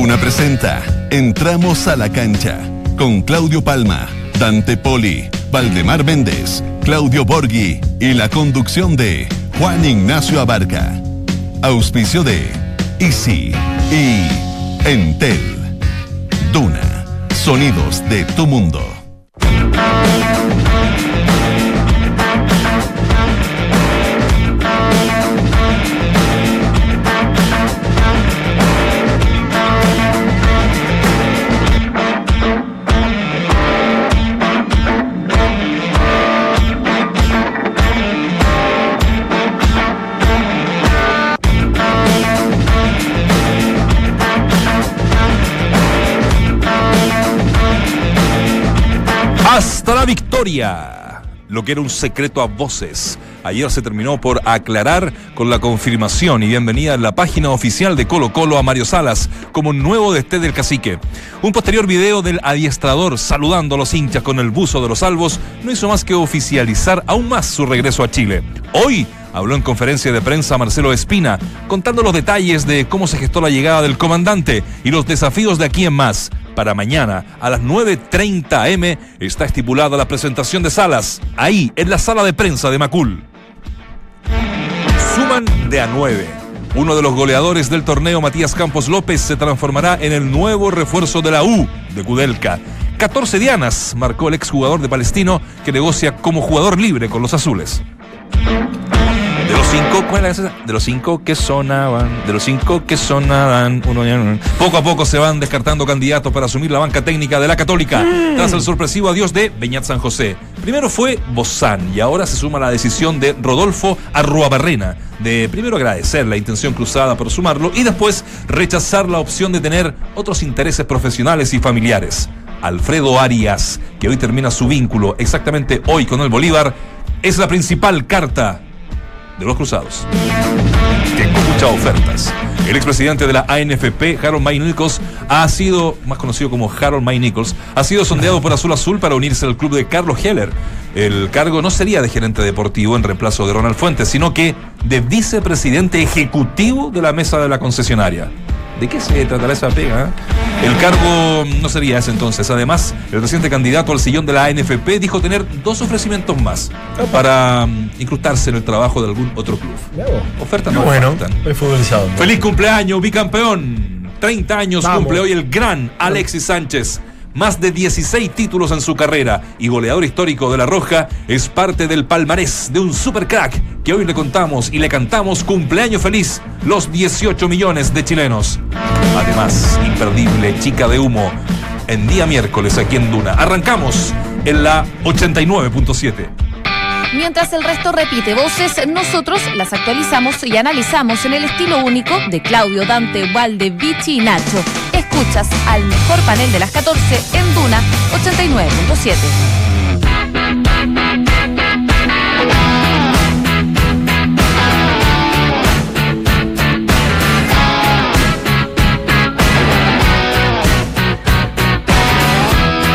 Duna presenta Entramos a la cancha con Claudio Palma, Dante Poli, Valdemar Méndez, Claudio Borghi y la conducción de Juan Ignacio Abarca. Auspicio de Easy y Entel. Duna, sonidos de tu mundo. Victoria. Lo que era un secreto a voces. Ayer se terminó por aclarar con la confirmación y bienvenida en la página oficial de Colo Colo a Mario Salas como nuevo DT del cacique. Un posterior video del adiestrador saludando a los hinchas con el buzo de los salvos no hizo más que oficializar aún más su regreso a Chile. Hoy habló en conferencia de prensa Marcelo Espina, contando los detalles de cómo se gestó la llegada del comandante y los desafíos de aquí en más. Para mañana, a las 9.30 am, está estipulada la presentación de Salas, ahí, en la sala de prensa de Macul. Suman de a 9. Uno de los goleadores del torneo, Matías Campos López, se transformará en el nuevo refuerzo de la U de Kudelka. 14 dianas marcó el exjugador de Palestino que negocia como jugador libre con los azules. De los cinco, ¿cuál es esa? De los cinco que sonaban, de los cinco que sonaban, uno ya- poco a poco se van descartando candidatos para asumir la banca técnica de la Católica, tras el sorpresivo adiós de Beñat San José. Primero fue Bozán y ahora se suma la decisión de Rodolfo Arruabarrena de primero agradecer la intención cruzada por sumarlo y después rechazar la opción de tener otros intereses profesionales y familiares. Alfredo Arias, que hoy termina su vínculo exactamente hoy con el Bolívar, es la principal carta de los cruzados. Tengo muchas ofertas. El expresidente de la ANFP, Harold May Nichols, ha sido, más conocido como Harold May Nichols, ha sido sondeado por Azul Azul para unirse al club de Carlos Heller. El cargo no sería de gerente deportivo en reemplazo de Ronald Fuentes, sino que de vicepresidente ejecutivo de la mesa de la concesionaria. ¿De qué se tratará esa pega? eh? El cargo no sería ese entonces. Además, el reciente candidato al sillón de la ANFP dijo tener dos ofrecimientos más para mm, incrustarse en el trabajo de algún otro club. Ofertas no bueno, futbolizado. Feliz cumpleaños, bicampeón. 30 años Vamos. cumple hoy el gran Alexis Sánchez. Más de 16 títulos en su carrera y goleador histórico de La Roja, es parte del palmarés de un super crack que hoy le contamos y le cantamos cumpleaños feliz los 18 millones de chilenos. Además, imperdible chica de humo en día miércoles aquí en Duna. Arrancamos en la 89.7. Mientras el resto repite voces, nosotros las actualizamos y analizamos en el estilo único de Claudio, Dante, Valde, Vichy y Nacho. Escuchas al mejor panel de las 14 en Duna 89.7.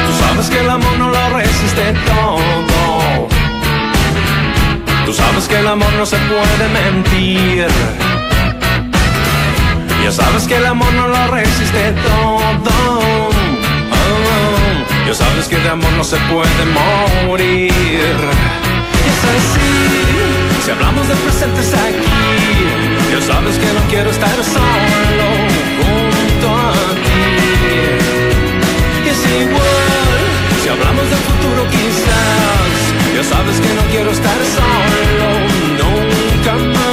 Tú sabes que el amor no lo resiste todo. Tú sabes que el amor no se puede mentir. Sabes que el amor no lo resiste todo. Oh, ya sabes que de amor no se puede morir. Es así, si hablamos de presentes aquí. Ya sabes que no quiero estar solo junto a ti. Es igual, si hablamos del futuro quizás, ya sabes que no quiero estar solo nunca más.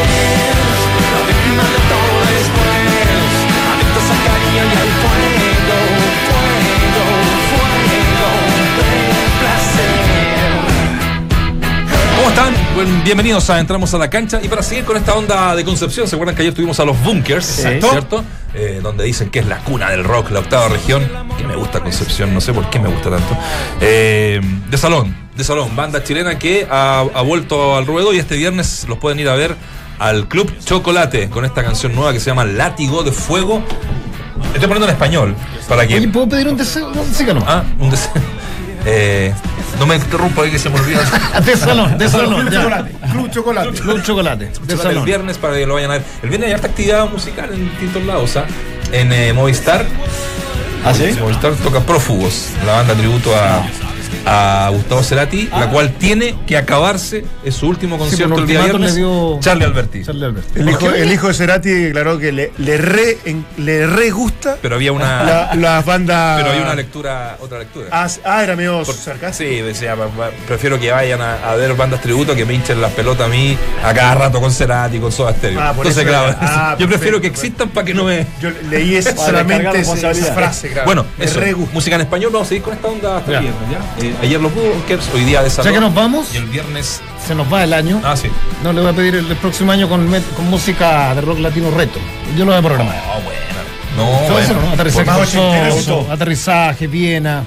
están? Bienvenidos a Entramos a la Cancha. Y para seguir con esta onda de Concepción, ¿se acuerdan que ayer tuvimos a los Bunkers? ¿Cierto? Eh, donde dicen que es la cuna del rock, la octava región. Que me gusta Concepción, no sé por qué me gusta tanto. Eh, de Salón, de Salón, banda chilena que ha, ha vuelto al ruedo y este viernes los pueden ir a ver al Club Chocolate con esta canción nueva que se llama Látigo de Fuego. Estoy poniendo en español para que. Oye, ¿puedo pedir un deseo? Sí no. Ah, un deseo. Eh, no me interrumpa ahí que se me olvida. De salón, de salón. ya. Chocolate, Club Chocolate. Club Chocolate, de el viernes para que lo vayan a ver. El viernes hay harta actividad musical en distintos lados. ¿ah? En eh, Movistar. ¿Ah, sí? Movistar toca Prófugos, la banda tributo a, a Gustavo Cerati, la cual tiene que acabarse en su último concierto por el día viernes. le dio- Charlie Alberti. Charlie Alberti. El hijo, el hijo de Cerati declaró que le, le re, en- le re gusta Pero había una. la- las bandas. pero hay una lectura, otra lectura. Ah, ah, era medio Por- sarcástico. Sí, decía, prefiero que vayan a, a ver bandas tributo que me hinchen las pelotas a mí a cada rato con Cerati, con Soda Stereo. Ah, por Entonces, claro. Ah, yo prefiero perfecto, que existan para que no me. Yo leí solamente esa, frase, claro. Bueno, eso, música en español, vamos a seguir con esta onda hasta el viernes, ¿ya? Eh, ayer los Bunkers, hoy día de Ya salón. que nos vamos, Y el viernes. se nos va el año. Ah, sí. No, le voy a pedir el, el próximo año con, música de rock latino retro. Yo lo voy a programar. Ah, bueno. No, bueno. ¿no? Aterrizaje aterrizaje, Viena.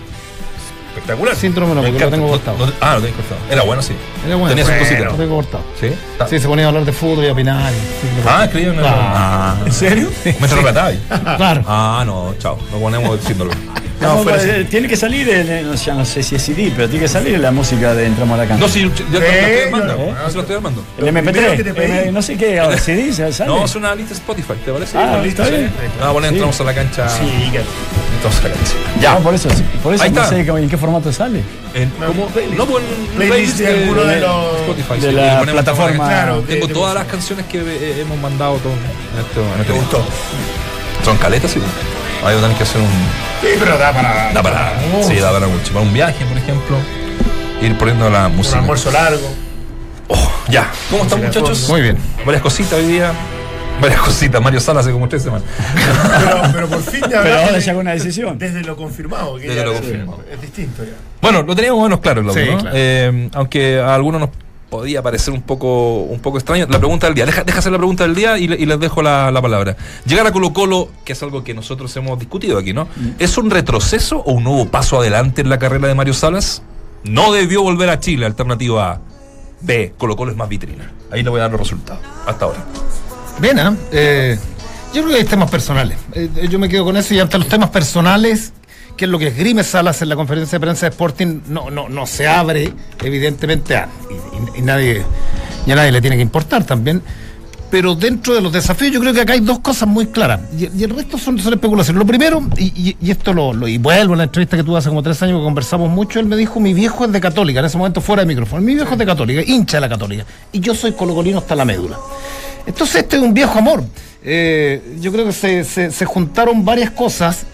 Espectacular. Síndrome no, porque lo tengo No- cortado. no- ah, lo tengo cortado. Era bueno, sí. Era bueno. Tenía sus cositas. Lo tengo cortado. ¿Sí? Ah. Sí, se ponía a hablar de fútbol y a opinar. y- sí, lo- Ah, escribió en el. Claro. Ah. ¿En serio? Me se lo ahí. Claro. Ah, no, chao. Nos ponemos el síndrome. No, No, fuera así. eh, tiene que salir, no, sé, ya no sé si es CD, pero tiene que salir la música de Entramos a la cancha. No, sí, yo ya lo Eh, estoy armando. yo- No, se lo estoy armando. el lo primero MP3, que te pedí. eh, no sé qué, ahora, CD, ¿ya ¿sale? No, es una lista Spotify, ¿te parece? Ah, Una está bien. Vamos a poner, Sí. entramos a la cancha. Sí, que- Entramos a la cancha. Ya, por eso, por eso Ahí no está. sé en qué formato sale. En, ¿cómo? No, pues en Playlist de alguno de los- Spotify. de sí, la plataforma. la- Claro, Tengo de- todas las canciones que eh, hemos mandado todo en esto. En este Me disco. gustó. Son caletas, sí. Ahí tenés que hacer un. Sí, pero da para. Da para. Sí, da para mucho. Para un viaje, por ejemplo. Ir poniendo la Un música. almuerzo largo. Oh, ya. ¿Cómo están, muchachos? Muy bien. Varias cositas hoy día. Varias cositas. Mario Sala hace como tres semanas. Pero, pero por fin ya Pero ahora ya con una decisión. Desde lo confirmado. Que Desde ya lo es- confirmado. Es distinto ya. Bueno, lo teníamos menos claro, Claudio, Sí, ¿no? claro. Eh, aunque a algunos nos podía parecer un poco, un poco extraño. La pregunta del día. Deja, deja hacer la pregunta del día y, le- y les dejo la, la palabra. Llegar a Colo Colo, que es algo que nosotros hemos discutido aquí, ¿no? ¿Es un retroceso o un nuevo paso adelante en la carrera de Mario Salas? No debió volver a Chile, alternativa A. B, Colo Colo es más vitrina. Ahí le voy a dar los resultados. Hasta ahora. Bien, ¿ah? Eh, yo creo que hay temas personales. Eh, yo me quedo con eso y ante los temas personales, que es lo que esgrime Salas en la conferencia de prensa de Sporting, no, no, no se abre, evidentemente, y, nadie, y a nadie le tiene que importar también. Pero dentro de los desafíos, yo creo que acá hay dos cosas muy claras. Y, y el resto son, son especulaciones. Lo primero, y, esto lo, lo- y vuelvo a la entrevista que tuve hace como tres años que conversamos mucho, él me dijo, mi viejo es de católica, en ese momento fuera de micrófono. Mi viejo es de católica, hincha de la católica. Y yo soy colocolino hasta la médula. Entonces este es un viejo amor. Eh, yo creo que se- se juntaron varias cosas.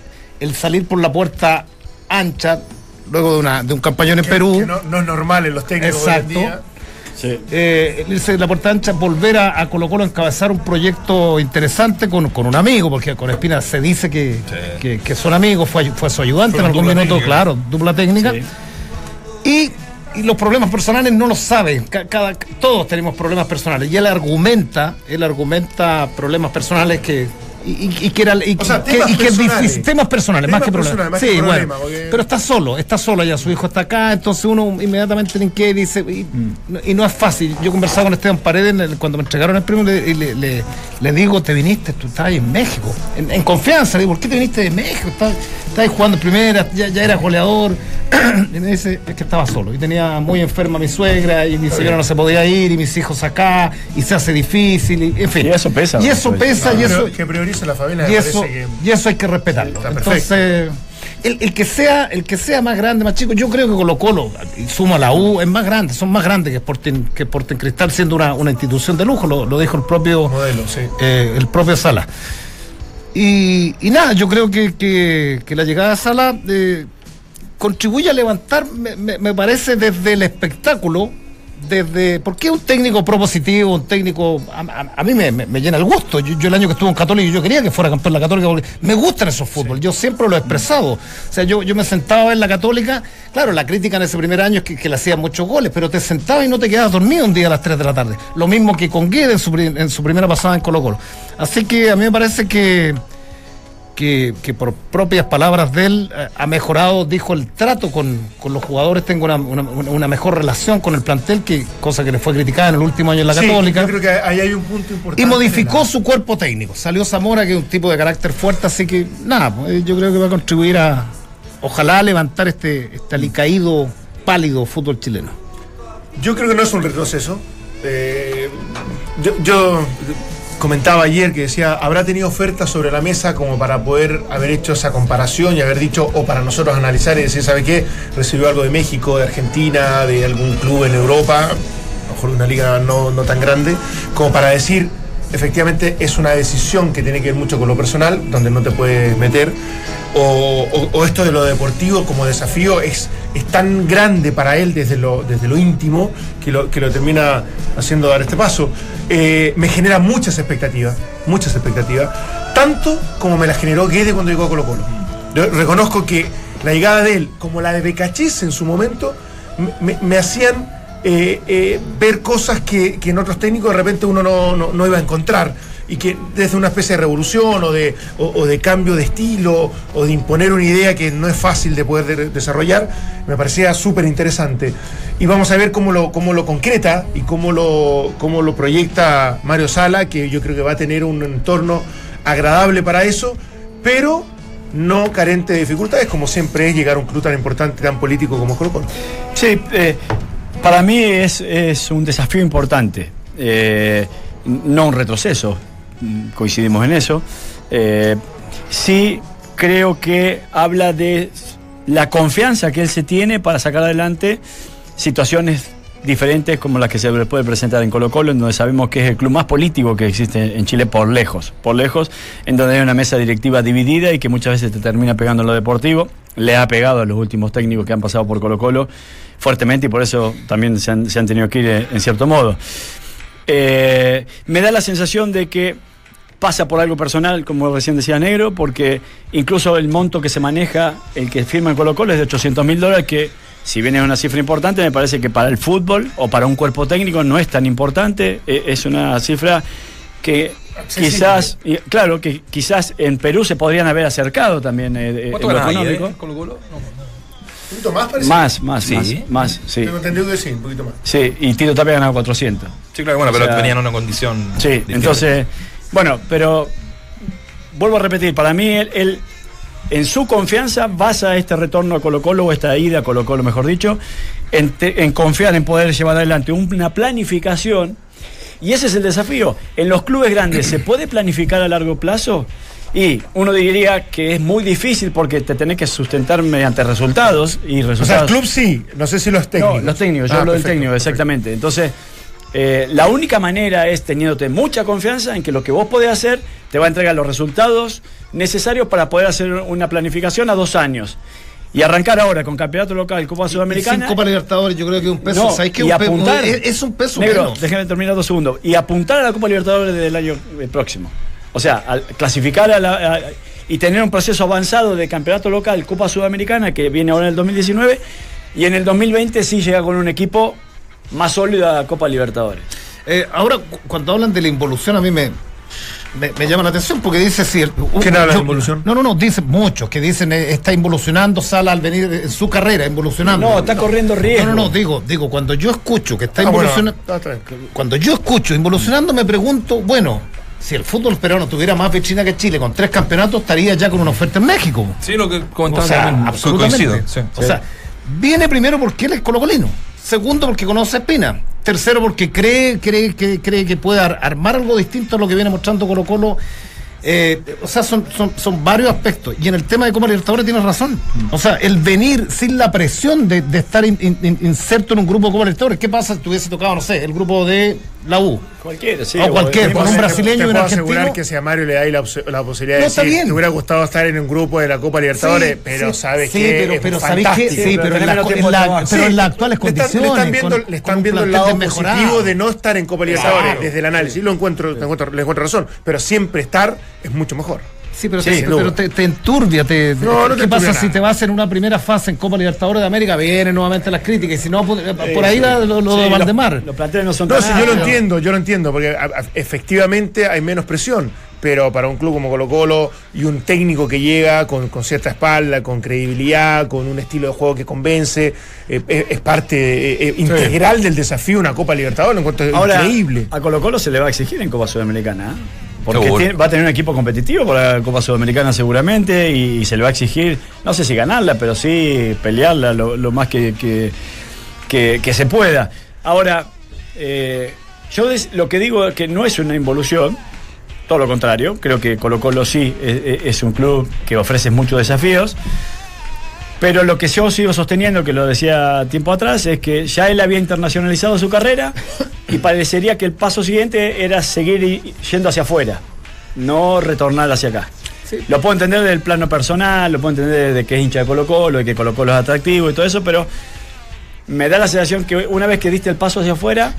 El salir por la puerta ancha, luego de, una, de un campañón en Que- Perú. que no, no es normal en los técnicos hoy en Exacto. día. Sí. Eh, el irse de la puerta ancha, volver a, a Colo Colo a encabezar un proyecto interesante con, con un amigo, porque con Espina se dice que, que, que son amigos, fue, fue su ayudante en Fueron algún minuto, técnica. claro, dupla técnica. Sí. Y, y los problemas personales no los sabe. Ca- Cada, todos tenemos problemas personales. Y él argumenta, él argumenta problemas personales que. Y, y- que era y, O sea, que- temas y que es personales. difícil, temas personales, Temas más que problemas. más sí, que bueno. problemas, porque- Pero está solo, está solo ya, su hijo está acá, entonces uno inmediatamente le inquieta y dice, y, no- y no es fácil. Yo conversaba con Esteban Paredes cuando me entregaron el premio le, y le, le- le digo, te viniste, tú estabas en México, en, en confianza, le digo, ¿por qué te viniste de México? Estabas, estabas jugando en primera, ya, ya eras goleador. Y me dice, es que estaba solo, y tenía muy enferma a mi suegra, y mi señora no se podía ir, y mis hijos acá, y se hace difícil, y, en fin. Y eso pesa, Y eso ¿no? pesa, y eso... que la familia. Y eso, que- y eso hay que respetarlo. Entonces, el, el que sea, el que sea más grande, más chico, yo creo que Colo Colo, y suma la U, es más grande, son más grandes que Sporting, que Sporting Cristal, siendo una, una institución de lujo, lo, lo dijo el propio Modelo, sí. eh, el propio Sala. Y, y nada, yo creo que, que- que la llegada de Sala eh, contribuye a levantar, me, me- me parece, desde el espectáculo, desde. Porque un técnico propositivo, un técnico. A, a- a mí me, me- me llena el gusto. Yo, yo el año que estuve en Católica, yo quería que fuera campeón de la Católica porque me gustan esos fútbol. Yo siempre lo he expresado. O sea, yo, yo me sentaba en la Católica. Claro, la crítica en ese primer año es que, que le hacían muchos goles, pero te sentabas y no te quedabas dormido un día a las 3 de la tarde. Lo mismo que con Guede en su, en su primera pasada en Colo Colo. Así que a mí me parece que que, que por propias palabras de él eh, ha mejorado, dijo, el trato con, con los jugadores, tengo una, una- una mejor relación con el plantel, que cosa que le fue criticada en el último año en la Sí, Católica. Yo creo que ahí hay un punto importante. Y modificó la- su cuerpo técnico. Salió Zamora, que es un tipo de carácter fuerte, así que nada, pues, yo creo que va a contribuir a, ojalá, a levantar este, este alicaído, pálido fútbol chileno. Yo creo que no es un retroceso. Eh, yo, yo comentaba ayer que decía, habrá tenido ofertas sobre la mesa como para poder haber hecho esa comparación y haber dicho, o para nosotros analizar y decir, ¿sabe qué? Recibió algo de México, de Argentina, de algún club en Europa, a lo mejor de una liga no, no tan grande, como para decir, efectivamente es una decisión que tiene que ver mucho con lo personal, donde no te puedes meter, o, o- o esto de lo deportivo como desafío es, es tan grande para él desde lo, desde lo íntimo que lo, que lo termina haciendo dar este paso. Eh, me genera muchas expectativas, muchas expectativas, tanto como me las generó Guede cuando llegó a Colo Colo. Yo reconozco que la llegada de él, como la de Becachis en su momento, me, me- hacían eh, eh, ver cosas que, que en otros técnicos de repente uno no, no- no iba a encontrar. Y que desde una especie de revolución o de, o, de cambio de estilo o de imponer una idea que no es fácil de poder de- desarrollar, me parecía súper interesante. Y vamos a ver cómo lo, cómo lo concreta y cómo lo, cómo lo proyecta Mario Sala, que yo creo que va a tener un entorno agradable para eso, pero no carente de dificultades, como siempre es llegar a un club tan importante, tan político como Colo Colo. Sí, eh, para mí es, es un desafío importante, eh, no un retroceso, coincidimos en eso. Eh, sí creo que habla de la confianza que él se tiene para sacar adelante situaciones diferentes como las que se puede presentar en Colo Colo, en donde sabemos que es el club más político que existe en Chile por lejos, por lejos, en donde hay una mesa directiva dividida y que muchas veces te termina pegando en lo deportivo. Le ha pegado a los últimos técnicos que han pasado por Colo Colo fuertemente y por eso también se han, se han tenido que ir eh, en cierto modo. Eh, me da la sensación de que pasa por algo personal, como recién decía Negro, porque incluso el monto que se maneja, el que firma en Colo Colo es de 800 mil dólares, que si bien es una cifra importante, me parece que para el fútbol o para un cuerpo técnico no es tan importante, eh, es una cifra que Accesible. quizás, claro, que quizás en Perú se podrían haber acercado también eh, eh, ¿Cuánto en lo económico. eh, Colo Colo? No, ¿Un poquito más parece? Más, más, Sí. más, más, sí. Tengo entendido que sí, un poquito más. Sí, y Tito Tapia ganaba 400. Sí, claro, bueno, pero O sea, venían en una condición. Sí, entonces, bueno, pero vuelvo a repetir, para mí él, él, en su confianza basa este retorno a Colo Colo o esta ida a Colo Colo, mejor dicho, en, te- en confiar en poder llevar adelante una planificación y ese es el desafío. En los clubes grandes se puede planificar a largo plazo y uno diría que es muy difícil porque te tenés que sustentar mediante resultados y O sea, resultados. el club sí, no sé si los técnicos. No, los técnicos, yo Ah, hablo del técnico, perfecto. exactamente. Entonces, eh, la única manera es teniéndote mucha confianza en que lo que vos podés hacer te va a entregar los resultados necesarios para poder hacer una planificación a dos años. Y arrancar ahora con campeonato local, Copa Sudamericana. Copa Libertadores, yo creo que un peso. No, ¿sabes qué? y Un pe- apuntar. es, es un peso Negro, menos. déjame terminar dos segundos. Y apuntar a la Copa Libertadores del año eh, próximo. O sea, al clasificar a la, a- y tener un proceso avanzado de campeonato local, Copa Sudamericana, que viene ahora en el 2019, y en el 2020 sí llega con un equipo más sólido a la Copa Libertadores. Eh, ahora, cu- cuando hablan de la involución, a mí me, me, me llama la atención porque dice si. el- ¿Quién habla de yo- involución? No, no, no, dicen muchos que dicen eh, está involucionando Sala al venir en su carrera, involucionando. No, está corriendo riesgo. No, no, no, digo, digo, cuando yo escucho que está Ah, bueno, involucionando. Cuando yo escucho involucionando, me pregunto, bueno, si el fútbol peruano tuviera más vecina que Chile con tres campeonatos, estaría ya con una oferta en México. Sí, lo que O comentaba sea, también. absolutamente. Coincido. sí. O sea, viene primero porque él es colocolino. Segundo, porque conoce a Espina. Tercero, porque cree, cree, que, cree que puede ar- armar algo distinto a lo que viene mostrando Colo Colo. Eh, o sea, son, son, son varios aspectos. Y en el tema de Copa Libertadores tienes razón. O sea, el venir sin la presión de, de estar in- in- in- inserto en un grupo de Copa Libertadores. ¿Qué pasa si tuviese tocado, no sé, el grupo de la U? Cualquiera, sí. O cualquier, con un Te- brasileño te y un puedo argentino. asegurar que si a Mario le dais la, la posibilidad No, de está decir, bien. te hubiera gustado estar en un grupo de la Copa Libertadores, Sí, pero sí, sabes sí, que pero, es pero fantástico. Sí, pero en, la- la- pero en las actuales le están- condiciones. Le están viendo, con- le están viendo el lado desmejorado. positivo de no estar en Copa Libertadores Claro. desde el análisis. Lo encuentro, le encuentro, le encuentro razón. Pero siempre estar es mucho mejor. Sí, pero, Sí, te, pero duda. te, te enturbia. Te, No, no te ¿Qué pasa si te vas en una primera fase en Copa Libertadores de América? Vienen nuevamente las críticas. Y si no, por, por ahí va lo, lo Sí, de los- Valdemar. Los, planteles no son No, tan si yo lo entiendo, yo lo entiendo, porque a- a- efectivamente hay menos presión, pero para un club como Colo Colo y un técnico que llega con, con cierta espalda, con credibilidad, con un estilo de juego que convence, eh, es, es parte eh, eh, integral del desafío una Copa Libertadores, lo encuentro Ahora, increíble. a Colo Colo se le va a exigir en Copa Sudamericana. Porque tiene- va a tener un equipo competitivo por la Copa Sudamericana seguramente y, se le va a exigir, no sé si ganarla, pero sí pelearla lo, lo más que, que, que- que se pueda. Ahora, eh, yo des- lo que digo es que no es una involución, todo lo contrario, creo que Colo Colo sí es, es un club que ofrece muchos desafíos. Pero lo que yo sigo sosteniendo, que lo decía tiempo atrás, es que ya él había internacionalizado su carrera y parecería que el paso siguiente era seguir y- yendo hacia afuera, no retornar hacia acá. Lo puedo entender del plano personal, lo puedo entender de que es hincha de Colo Colo, de que Colo Colo es atractivo y todo eso, pero me da la sensación que una vez que diste el paso hacia afuera,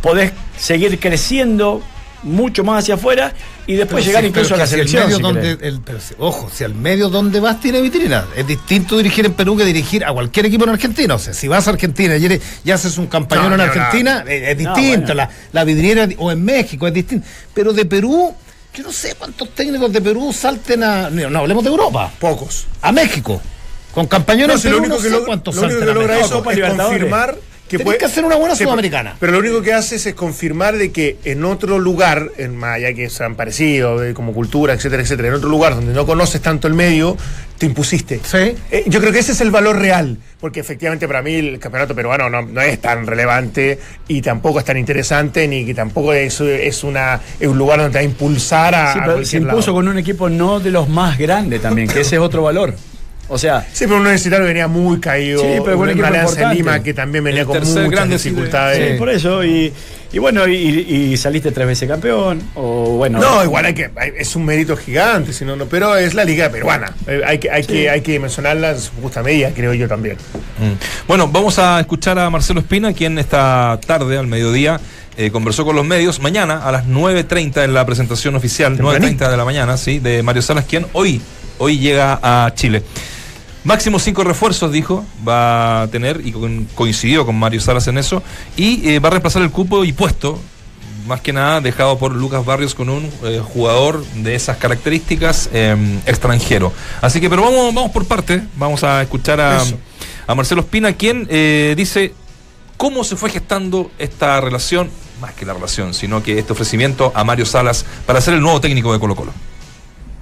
podés seguir creciendo mucho más hacia afuera y después Pero llegar sí, incluso a la que si el selección. medio si donde, el- pero si- ojo, si al medio donde vas tiene vitrina. Es distinto dirigir en Perú que dirigir a cualquier equipo en Argentina. O sea, si vas a Argentina y, eres- y haces un campañón No, en no, Argentina, es, es No, distinto. bueno. La, la vidriera, o en México, es distinto. Pero de Perú, yo no sé cuántos técnicos de Perú salten a. No, no hablemos de Europa, Pocos. a México. Con campañones No, lo Perú, único no que, sé lo- cuántos lo único salten que a logra México. eso es Libertadores. confirmar que Tenés puede que hacer una buena sudamericana. Pero lo único que haces es confirmar de que en otro lugar, en allá que sean parecidos, eh, como cultura, etcétera, etcétera, en otro lugar donde no conoces tanto el medio, te impusiste. Sí. Eh, yo creo que ese es el valor real, porque efectivamente para mí el campeonato peruano no, no es tan relevante y tampoco es tan interesante, ni que tampoco es, es, una, es un lugar donde te va a impulsar a, Sí, a pero se impuso lado. con un equipo no de los más grandes también, que ese es otro valor. O sea, Sí, pero un universitario venía muy caído. Sí, pero con un Alianza. Lima que también venía El con muchas grande, sí, dificultades. sí, por eso. Y, y bueno, y, y saliste tres veces campeón. O bueno. No, igual hay que, hay- es un mérito gigante, si no, no, pero es la liga peruana. Eh, hay, que, hay, que, hay que mencionarla en su justa medida, creo yo también. Mm. Bueno, vamos a escuchar a Marcelo Espina, quien esta tarde, al mediodía, eh, conversó con los medios. Mañana, a las 9.30 en la presentación oficial, 9.30 de la mañana, sí, de Mario Salas, quien hoy, hoy llega a Chile. Máximo cinco refuerzos, dijo, va a tener, y con- coincidió con Mario Salas en eso, y eh, va a reemplazar el cupo y puesto, más que nada dejado por Lucas Barrios con un eh, jugador de esas características eh, extranjero. Así que, pero vamos, vamos por parte, vamos a escuchar a, a Marcelo Espina, quien eh, dice cómo se fue gestando esta relación, más que la relación, sino que este ofrecimiento a Mario Salas para ser el nuevo técnico de Colo Colo.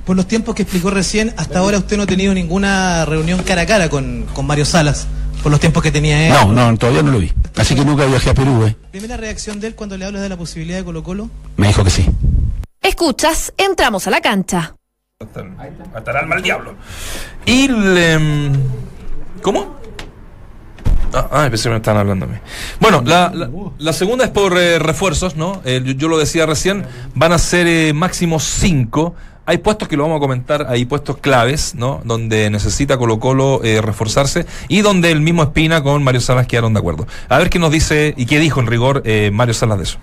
Por los tiempos que explicó recién, hasta ahora usted no ha tenido ninguna reunión cara a cara con, con Mario Salas. Por los tiempos que tenía él. No, no, todavía no lo vi. Así que nunca viajé a Perú, ¿eh? Primera reacción de él cuando le hablas de la posibilidad de Colo Colo. Me dijo que sí. Escuchas, entramos a la cancha. Hasta el alma al diablo. Y le, mm, ¿Cómo? Ah, ah, pensé que me estaban hablando a mí. Bueno, la, la- la segunda es por eh, refuerzos, ¿no? Eh, yo, yo lo decía recién, van a ser eh, máximo cinco. Hay puestos que lo vamos a comentar, hay puestos claves, ¿no? Donde necesita Colo Colo eh, reforzarse y donde el mismo Espina con Mario Salas quedaron de acuerdo. A ver qué nos dice y qué dijo en rigor eh, Mario Salas de eso.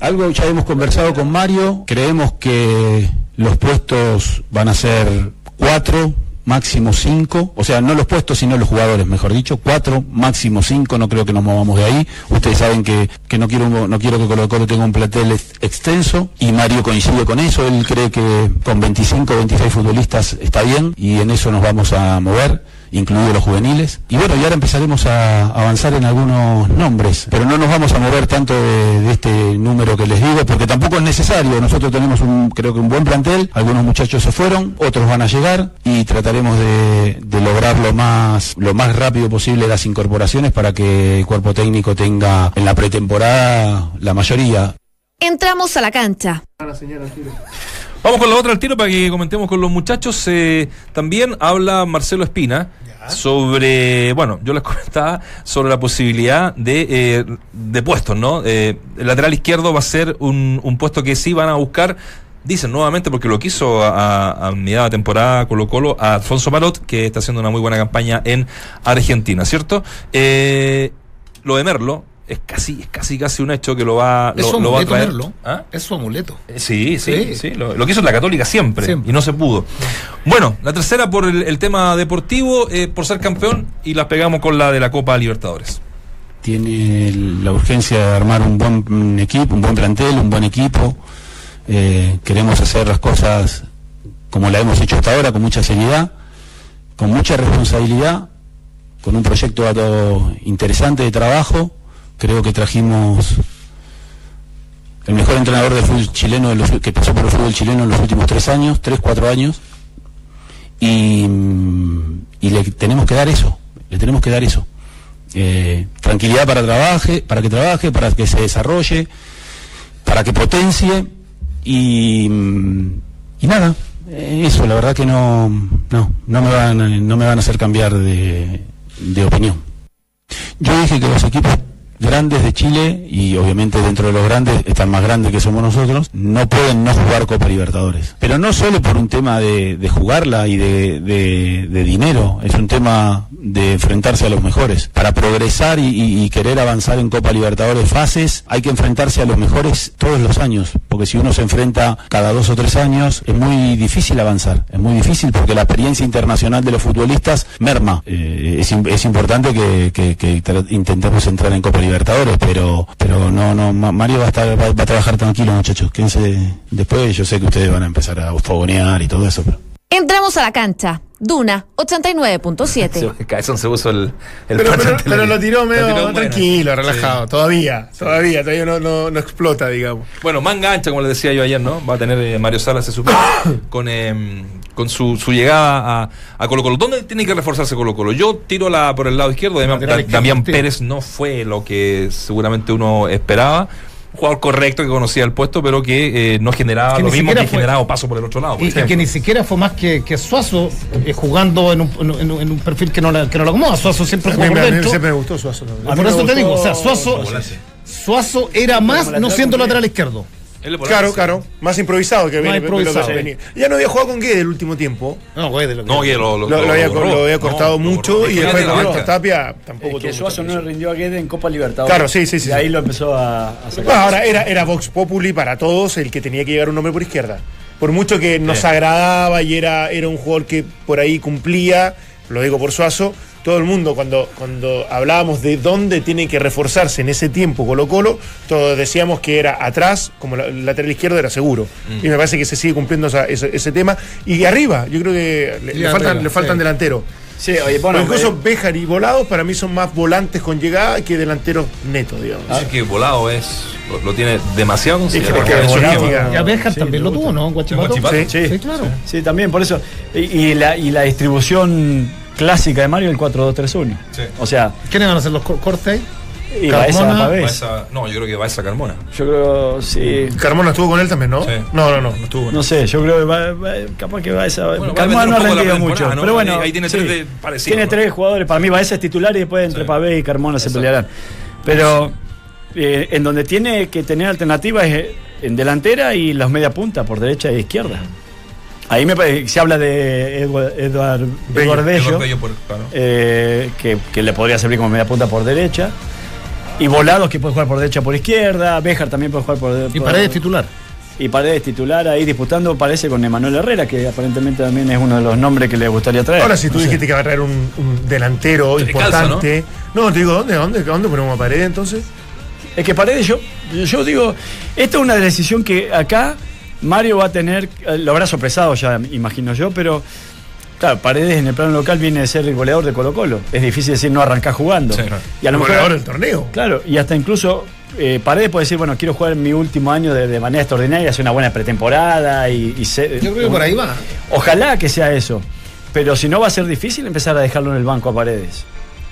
Algo ya hemos conversado con Mario. Creemos que los puestos van a ser cuatro, máximo cinco. O sea, no los puestos, sino los jugadores, mejor dicho. Cuatro, máximo cinco. No creo que nos movamos de ahí. Ustedes saben que, que no quiero no quiero que Colo Colo tenga un plantel ex- extenso. Y Mario coincide con eso. Él cree que con 25 o 26 futbolistas está bien. Y en eso nos vamos a mover incluidos los juveniles. Y bueno, y ahora empezaremos a avanzar en algunos nombres, pero no nos vamos a mover tanto de, de este número que les digo, porque tampoco es necesario. Nosotros tenemos un, creo que un buen plantel, algunos muchachos se fueron, otros van a llegar y trataremos de, de lograr lo más, lo más rápido posible las incorporaciones para que el cuerpo técnico tenga en la pretemporada la mayoría. Entramos a la cancha. Vamos con la otra al tiro para que comentemos con los muchachos. Eh, también habla Marcelo Espina sobre, bueno, yo les comentaba sobre la posibilidad de, eh, de puestos, ¿no? Eh, el lateral izquierdo va a ser un, un puesto que sí van a buscar. Dicen nuevamente, porque lo quiso a, a, a temporada Colo Colo, a Alfonso Marot, que está haciendo una muy buena campaña en Argentina, ¿cierto? Eh, lo de Merlo es casi, es casi, casi un hecho que lo va, lo, lo va a traer. ¿Ah? Es su amuleto. Eh, Sí, sí, sí. Sí. Lo, lo que hizo la Católica siempre, Siempre. y no se pudo. Bueno, la tercera por el, el tema deportivo, eh, por ser campeón, y la pegamos con la de la Copa Libertadores. tiene la urgencia de armar un buen equipo, un buen plantel, un buen equipo. Eh, queremos hacer las cosas como la hemos hecho hasta ahora, con mucha seriedad, con mucha responsabilidad, con un proyecto dato interesante de trabajo. Creo que trajimos el mejor entrenador de fútbol chileno de los- que pasó por el fútbol chileno en los últimos tres años, tres, cuatro años. Y, mm, le tenemos que dar eso, le tenemos que dar eso. Eh, tranquilidad para trabaje, para que trabaje, para que se desarrolle, para que potencie y, mm, y nada, eh, eso, la verdad que no, no, no me van, no me van a hacer cambiar de, de opinión. Yo dije que los equipos grandes de Chile, y obviamente dentro de los grandes están más grandes que somos nosotros, no pueden no jugar Copa Libertadores. Pero no solo por un tema de, jugarla y de, dinero, es un tema de enfrentarse a los mejores. Para progresar y, querer avanzar en Copa Libertadores fases, hay que enfrentarse a los mejores todos los años, porque si uno se enfrenta cada dos o tres años, es muy difícil avanzar, es muy difícil porque la experiencia internacional de los futbolistas merma. Eh, es, im- es importante que, intentemos entrar en Copa Libertadores, pero pero no, no, Ma- Mario va a, estar, va, va a trabajar tranquilo, muchachos, quédense después, yo sé que ustedes van a empezar a fogonear y todo eso, pero... Entramos a la cancha. Duna 89.7. Se- Cabezón se puso el, el Pero, pero- lo tiró medio bueno. tranquilo, Sí. relajado. Todavía, todavía, todavía no, no, no explota, digamos. Bueno, manga ancha, como les decía yo ayer, ¿no? Va a tener eh, Mario Salas, se supone, con, eh, con su, su llegada a, a Colo Colo. ¿Dónde tiene que reforzarse Colo Colo? Yo tiro la por el lado izquierdo. Damián. Pérez no fue lo que seguramente uno esperaba. Un jugador correcto que conocía el puesto, pero que eh, no generaba Que lo mismo que fue- generaba paso por el otro lado. por Y, que ni siquiera fue más que, que Suazo eh, jugando en un, en, un- en un perfil que no, la- que no lo acomoda. Suazo siempre mí, por me- a mí dentro. siempre me gustó Suazo. ¿no? Por eso te digo, o sea, Suazo. Suazo era más no siendo lateral izquierdo. Claro, claro. Más improvisado que viene- improvisado. lo que venía. Ya no había jugado con Guede el último tiempo. No, güey, de lo No, lo, lo, Lo, lo había, lo cortado mucho y después con banca. Tapia tampoco Es que Suazo no le rindió a Guede en Copa Libertadores. Claro, sí, sí, sí, Y ahí sí. lo empezó a, a sacar. Bueno, ahora era, era Vox Populi para todos el que tenía que llegar un hombre por izquierda. Por mucho que nos Sí. agradaba y era, era un jugador que por ahí cumplía, lo digo por Suazo, todo el mundo cuando, cuando hablábamos de dónde tiene que reforzarse en ese tiempo Colo Colo, todos decíamos que era atrás, como la- el lateral izquierdo era seguro. Mm. Y me parece que se sigue cumpliendo esa- ese, ese tema. Y arriba, yo creo que le, faltan, arriba, le faltan sí. delanteros. Sí, oye, bueno, Pero incluso eh, Béjar y Volados para mí son más volantes con llegada que delanteros netos, digamos. Dice que volado es. Lo, lo tiene demasiado considerado. Es que a Béjar Sí, también lo tuvo, ¿no? Guachipato. Guachipato. Sí. Sí, claro. Sí, también, por eso. Y, y la, y la distribución clásica de Mario, el 4-2-3-1. Sí. O sea, ¿Quiénes van a ser los cor- cortes ahí? y Carmona, esa- no, yo creo que va esa Carmona. Yo creo, sí. Carmona estuvo con él también, ¿no? Sí. No, no, no, no estuvo con él. No sé, yo creo que va, va- capaz que va esa. Bueno, va a Carmona no ha rendido mucho. Pero bueno, Ahí- ahí tiene tres de parecidos, Tiene ¿no? tres jugadores. Para mí, Baeza es titular y después entre Sí. Y Carmona se pelearán. Pero eh, en donde tiene que tener alternativas es en delantera y los media punta, por derecha e izquierda. Ahí me parece- se habla de Bello, Bello, Bello por- claro. eh, que, que le podría servir como media punta por derecha. Y Volados que puede jugar por derecha por izquierda. Béjar también puede jugar por Y por- Paredes titular. y Paredes titular ahí disputando, parece con Emanuel Herrera, que aparentemente también es uno de los nombres que le gustaría traer. Ahora, si tú No sé. dijiste que va a traer un, un delantero Te calza, importante. ¿no? te digo, ¿dónde, dónde, ¿dónde ponemos a pared entonces? Es que Paredes, yo, yo digo, esta es una decisión que acá Mario va a tener, eh, lo habrá sorpresado ya, imagino yo, pero claro, Paredes en el plano local viene de ser el goleador de Colo Colo. Es difícil decir no arrancar jugando. Sí. Y a lo mejor. Goleador del torneo. Claro, y hasta incluso eh, Paredes puede decir, bueno, quiero jugar mi último año de, de manera extraordinaria, hacer una buena pretemporada y, y ser- Yo creo que por ahí va. Ojalá que sea eso. Pero si no va a ser difícil empezar a dejarlo en el banco a Paredes.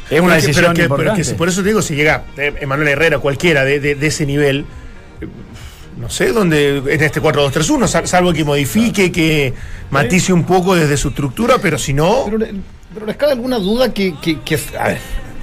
Es una Pero que- decisión pero que- pero que si por eso te digo, si llega eh, Emanuel Herrera, cualquiera de, de- de ese nivel, eh, no sé dónde en este 4-2-3-1, sal- salvo que modifique, que matice un poco desde su estructura, pero si no. Pero, pero les cabe alguna duda que, que, que- a ver,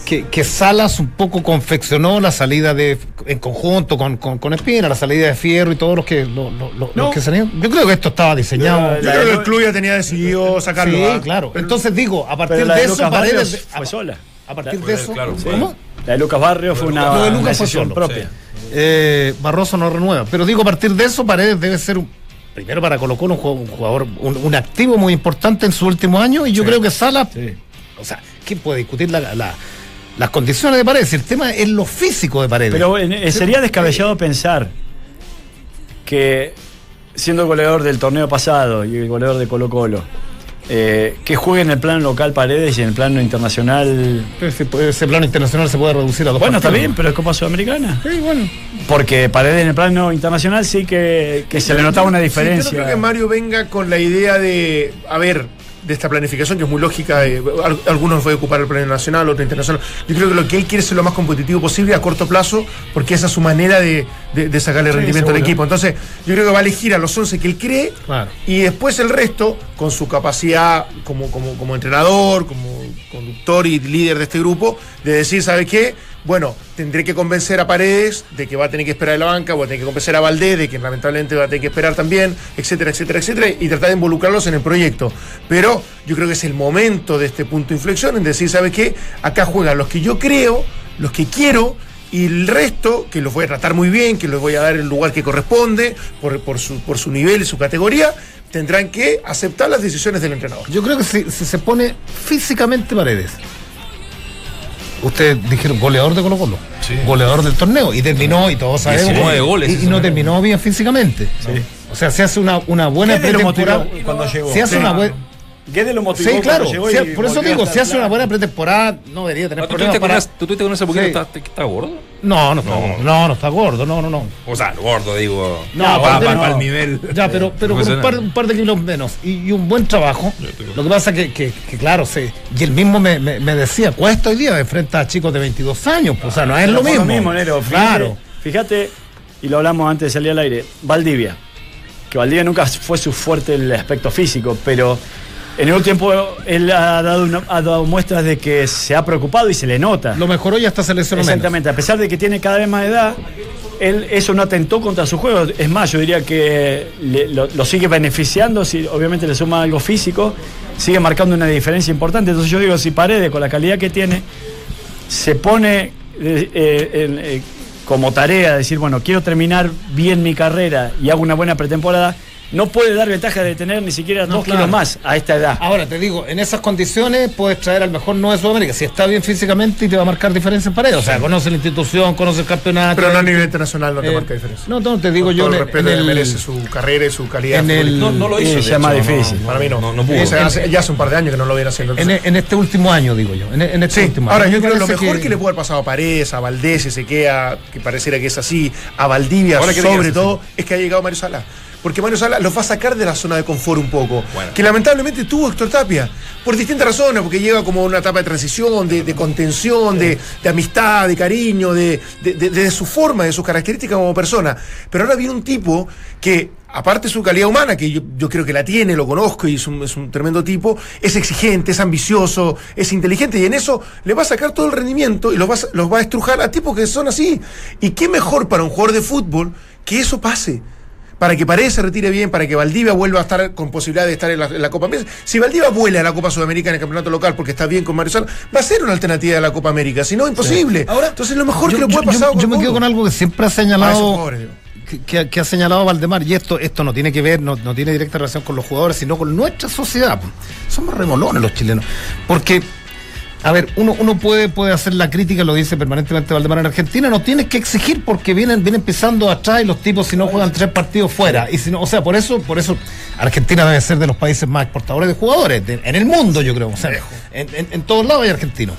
que, que Salas un poco confeccionó la salida de en conjunto con, con, con Espina, la salida de Fierro y todos los que lo- lo- lo- los que salieron. Yo creo que esto estaba diseñado. yo la- creo que el club ya tenía decidido sacarlo. Sí, ¿ah? claro. Pero- Entonces digo, a partir Pero la de de eso, Paredes fue sola. A partir de eso, claro, fue- ¿cómo? La de Lucas Barrios fue una, Lo de Lucas una fue decisión solo, propia. sí. Eh, Barroso no renueva. Pero digo, a partir de eso, Paredes debe ser un, primero para Colo Colo un jugador, un, activo muy importante en su último año. Y yo creo que Salas, Sí. o sea, ¿quién puede discutir la- la- las condiciones de Paredes? El tema es lo físico de Paredes. Pero eh, sería descabellado pensar que siendo el goleador del torneo pasado y el goleador de Colo Colo, eh, que juegue en el plano local Paredes y en el plano internacional. Ese, ese plano internacional se puede reducir a dos Bueno, está bien, pero es Copa Sudamericana. Sí, bueno. Porque Paredes en el plano internacional sí que, que se le notaba una Sí, diferencia. yo creo que Mario venga con la idea de, a ver, de esta planificación que es muy lógica. eh, al- algunos voy a ocupar el plano nacional, otro internacional. Yo creo que lo que él quiere es ser lo más competitivo posible a corto plazo, porque esa es su manera de, de- de sacarle Sí, rendimiento al equipo. Entonces, yo creo que va a elegir a los 11 que él cree Claro. y después el resto, con su capacidad como, como, como entrenador, como conductor y líder de este grupo, de decir, ¿sabe qué? Bueno, tendré que convencer a Paredes de que va a tener que esperar en la banca, voy a tener que convencer a Valdés de que lamentablemente va a tener que esperar también, etcétera, etcétera, etcétera, y tratar de involucrarlos en el proyecto. Pero yo creo que es el momento de este punto de inflexión en decir, ¿sabe qué? Acá juegan los que yo creo, los que quiero, y el resto, que los voy a tratar muy bien, que los voy a dar el lugar que corresponde, por, por su, por su nivel y su categoría, tendrán que aceptar las decisiones del entrenador. Yo creo que si, si se pone físicamente Paredes. Ustedes dijeron goleador de Colo Colo, goleador del torneo, y terminó, y todos sabemos. 19 que- goles y, no terminó bien físicamente. O sea, se hace una, una buena pretemporada. cuando llegó. Se hace Sí. una Guedes lo motivó Sí, claro. cuando llegó sí, y por eso digo, estar hace una buena pretemporada, no debería tener ¿Tú problemas para. ¿Tú tuviste con ese poquito? Sí. ¿Está, está gordo? No, no está No. gordo. No, no está gordo, no, no, no. O sea, gordo, digo. No, para el nivel. Ya, pero, pero con un par, un par de kilos menos y, y un buen trabajo. Lo que pasa que, que, que claro, sí. Y él mismo me, me, me decía, cuesta hoy día de frente a chicos de 22 años. pues, o sea, no es lo por mismo. Nero. Fíjate, Claro. Fíjate, y lo hablamos antes de salir al aire, Valdivia. Que Valdivia nunca fue su fuerte el aspecto físico, pero en el último tiempo él ha dado, una- ha dado muestras de que se ha preocupado y se le nota. Lo mejoró y hasta se lesionó menos. Exactamente, a pesar de que tiene cada vez más edad, él eso no atentó contra su juego. Es más, yo diría que le- lo, lo sigue beneficiando, si obviamente le suma algo físico, sigue marcando una diferencia importante. Entonces yo digo, si Paredes, con la calidad que tiene, se pone eh, eh, eh, como tarea decir, bueno, quiero terminar bien mi carrera y hago una buena pretemporada, no puede dar ventaja de tener ni siquiera No, dos claro. kilos más a esta edad. Ahora te digo, en esas condiciones puedes traer al mejor no de Sudamérica. Si está bien físicamente y te va a marcar diferencia en pared. O sea, conoce la institución, conoce el campeonato. Pero no a nivel internacional no te Eh, marca diferencia. No, no, te digo Con yo todo el respeto en que el- merece su carrera y su calidad. en el- No, no lo hizo. Sea más difícil. no, Para mí no. No, no pudo. O sea, hace- ya hace un par de años que no lo viene haciendo. en, en este último año, digo yo. En, en este Sí, último ahora año. yo creo que lo mejor que... le puede haber pasado a Paredes, a Valdés, queda, que pareciera que es así, a Valdivia Ahora, ¿qué te sobre todo, es que ha llegado Mario Sala. Porque Mario Sala los va a sacar de la zona de confort un poco. Bueno. Que lamentablemente tuvo Héctor Tapia, por distintas razones, porque llega como una etapa de transición, de, de contención, de, de amistad, de cariño, de, de- su forma, de sus características como persona. Pero ahora viene un tipo que, aparte de su calidad humana, que yo, yo creo que la tiene, lo conozco y es un, es un tremendo tipo, es exigente, es ambicioso, es inteligente y en eso le va a sacar todo el rendimiento y los va, los va a estrujar a tipos que son así. Y qué mejor para un jugador de fútbol que eso pase para que Paredes se retire bien, para que Valdivia vuelva a estar con posibilidad de estar en la, en la Copa América. Si Valdivia vuela a la Copa Sudamericana en el campeonato local porque está bien con Mario Sala, va a ser una alternativa de la Copa América, si no, imposible. Ahora, Entonces, lo mejor yo, que le yo- puede pasar yo- yo me quedo con algo que siempre ha A señalado. que, ha señalado Valdemar, y esto, esto no tiene que ver, no, no tiene directa relación con los jugadores, sino con nuestra sociedad. Somos remolones los chilenos. Porque, a ver, uno, uno puede, puede hacer la crítica, lo dice permanentemente Valdemar en Argentina, no tienes que exigir porque vienen, vienen pisando atrás y los tipos si no juegan tres partidos fuera. Y si no, o sea, por eso, por eso Argentina debe ser de los países más exportadores de jugadores, de- en el mundo, yo creo. O sea, en, en- en todos lados hay argentinos.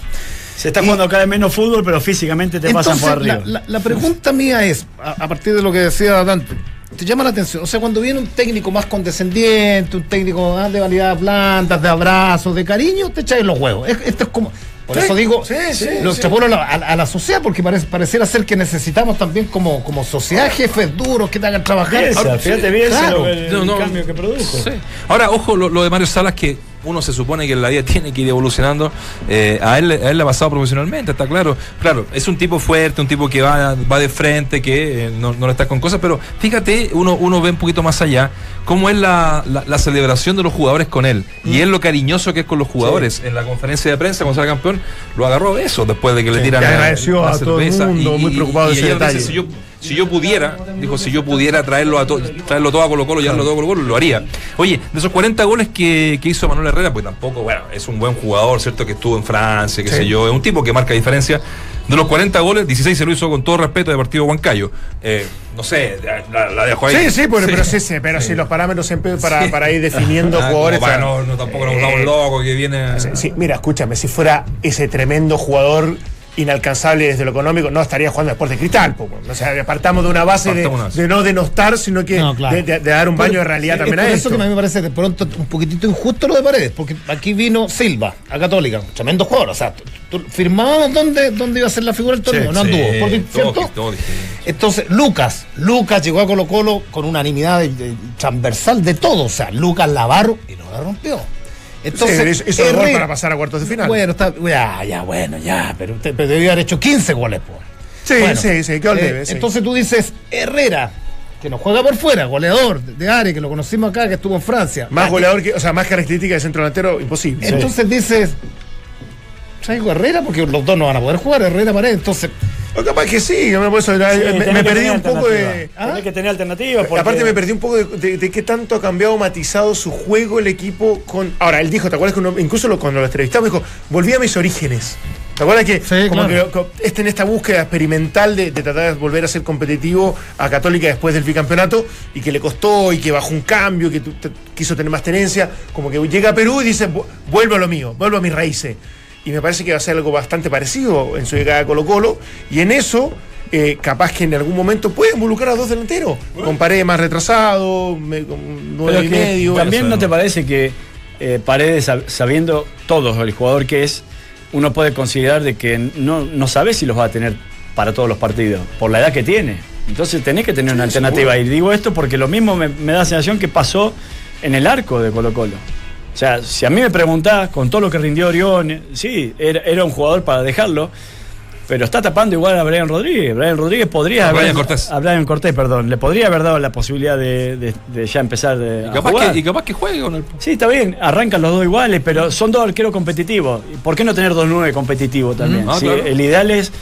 Se está jugando cada vez menos fútbol, pero físicamente te pasan por arriba. La, la- la pregunta mía es, a, a partir de lo que decía Dante, te llama la atención, o sea, cuando viene un técnico más condescendiente, un técnico ah, de validad blandas, de abrazos, de cariño, te echáis los huevos. Es- esto es como, por Sí, eso digo, sí, sí, lo extrapolo a la, a- a la sociedad, porque parece, pareciera ser que necesitamos también como, como sociedad jefes duros que te hagan trabajar. Ahora, fíjate bien claro. el, No, no, cambio que produjo. Sí. Ahora, ojo, lo, lo de Mario Salas, que uno se supone que en la vida tiene que ir evolucionando. eh, a, él, a él le ha pasado profesionalmente, está claro. Claro, es un tipo fuerte, un tipo que va, va de frente, que eh, no, no le está con cosas, pero fíjate, uno, uno ve un poquito más allá cómo es la, la- la celebración de los jugadores con él. Y es lo cariñoso que es con los jugadores. En la conferencia de prensa, cuando sale campeón, lo agarró a besos después de que le tiran la- agradeció la a todo el cerveza. mundo, muy preocupado de ese ayer dice, si yo si yo pudiera, dijo, si yo pudiera traerlo a to- traerlo todo a Colo Colo, llevarlo todo a Colo Colo, lo haría. Oye, de esos 40 goles que, que hizo Manuel Herrera, pues tampoco, bueno, es un buen jugador, ¿cierto? Que estuvo en Francia, qué Sí. sé yo, es un tipo que marca diferencia. De los 40 goles, 16 se lo hizo con todo respeto de partido Huancayo. Eh, no sé, la, la dejo ahí. Sí, sí, pero, pero, sí, sí, pero si los parámetros siempre para, para ir definiendo Ah, jugadores. para no, no, tampoco nos volvamos eh, locos que viene. Sí, sí, mira, escúchame, si fuera ese tremendo jugador inalcanzable desde lo económico, no estaría jugando Deporte Cristal. po, O sea, apartamos de una base de, de no denostar, sino que No, claro. de, de- de dar un baño de realidad Sí, también es a por esto. eso que a mí me parece de pronto un poquitito injusto lo de Paredes, porque aquí vino Silva, a Católica, un tremendo jugador. O sea, tú- tú firmábamos dónde, dónde iba a ser la figura del torneo, no anduvo. Sí, porque- todo- ¿cierto? todo distinto. Entonces, Lucas, Lucas llegó a Colo Colo con unanimidad de- de- transversal de todo. O sea, Lucas Lavarro y no la rompió. Entonces, Sí, hizo el gol para pasar a cuartos de final. Bueno, está, ya, ya, bueno, ya, pero usted pero debió haber hecho 15 goles, pues. Sí, sí, sí, eh, sí. Entonces tú dices, Herrera, que nos juega por fuera, goleador de, área, que lo conocimos acá, que estuvo en Francia. Más Ah, goleador que, o sea, más característica de centro delantero, imposible. Entonces dices, traigo Herrera porque los dos no van a poder jugar, Herrera Paredes. Entonces, O capaz que sí, me, perdí un poco de. alternativa. Tenés que tener alternativas. porque- Aparte me perdí un poco de, de- de qué tanto ha cambiado, matizado su juego el equipo con... Ahora, él dijo, ¿te acuerdas que uno- incluso lo- cuando lo entrevistamos dijo, volví a mis orígenes? ¿Te acuerdas que, Sí, como claro. que co- este en esta búsqueda experimental de, de tratar de volver a ser competitivo a Católica después del bicampeonato y que le costó y que bajó un cambio, que quiso tener más tenencia, como que llega a Perú y dice, "Vu- vuelvo a lo mío, vuelvo a mis raíces. Y me parece que va a ser algo bastante parecido en su llegada a Colo Colo. Y en eso, eh, capaz que en algún momento puede involucrar a dos delanteros. Con pared más retrasado, me- con Pero nueve y que medio. También Eso no te parece que eh, Paredes, sab- sabiendo todos el jugador que es, uno puede considerar de que no, no sabe si los va a tener para todos los partidos, por la edad que tiene. Entonces tenés que tener una alternativa. Y digo esto porque lo mismo me, me da la sensación que pasó en el arco de Colo Colo. O sea, si a mí me preguntás, con todo lo que rindió Orión, sí, era, era un jugador para dejarlo, pero está tapando igual a Brian Rodríguez. Brian Rodríguez podría A haber. Brian Cortés. A Brian Cortés, perdón. Le podría haber dado la posibilidad de, de- de ya empezar de, Y a capaz, jugar. que, y capaz que juegue con el. Sí, está bien, arrancan los dos iguales, pero son dos arqueros competitivos. ¿Y ¿Por qué no tener dos nueve competitivos también? Mm. Ah, Sí, claro. El ideal es.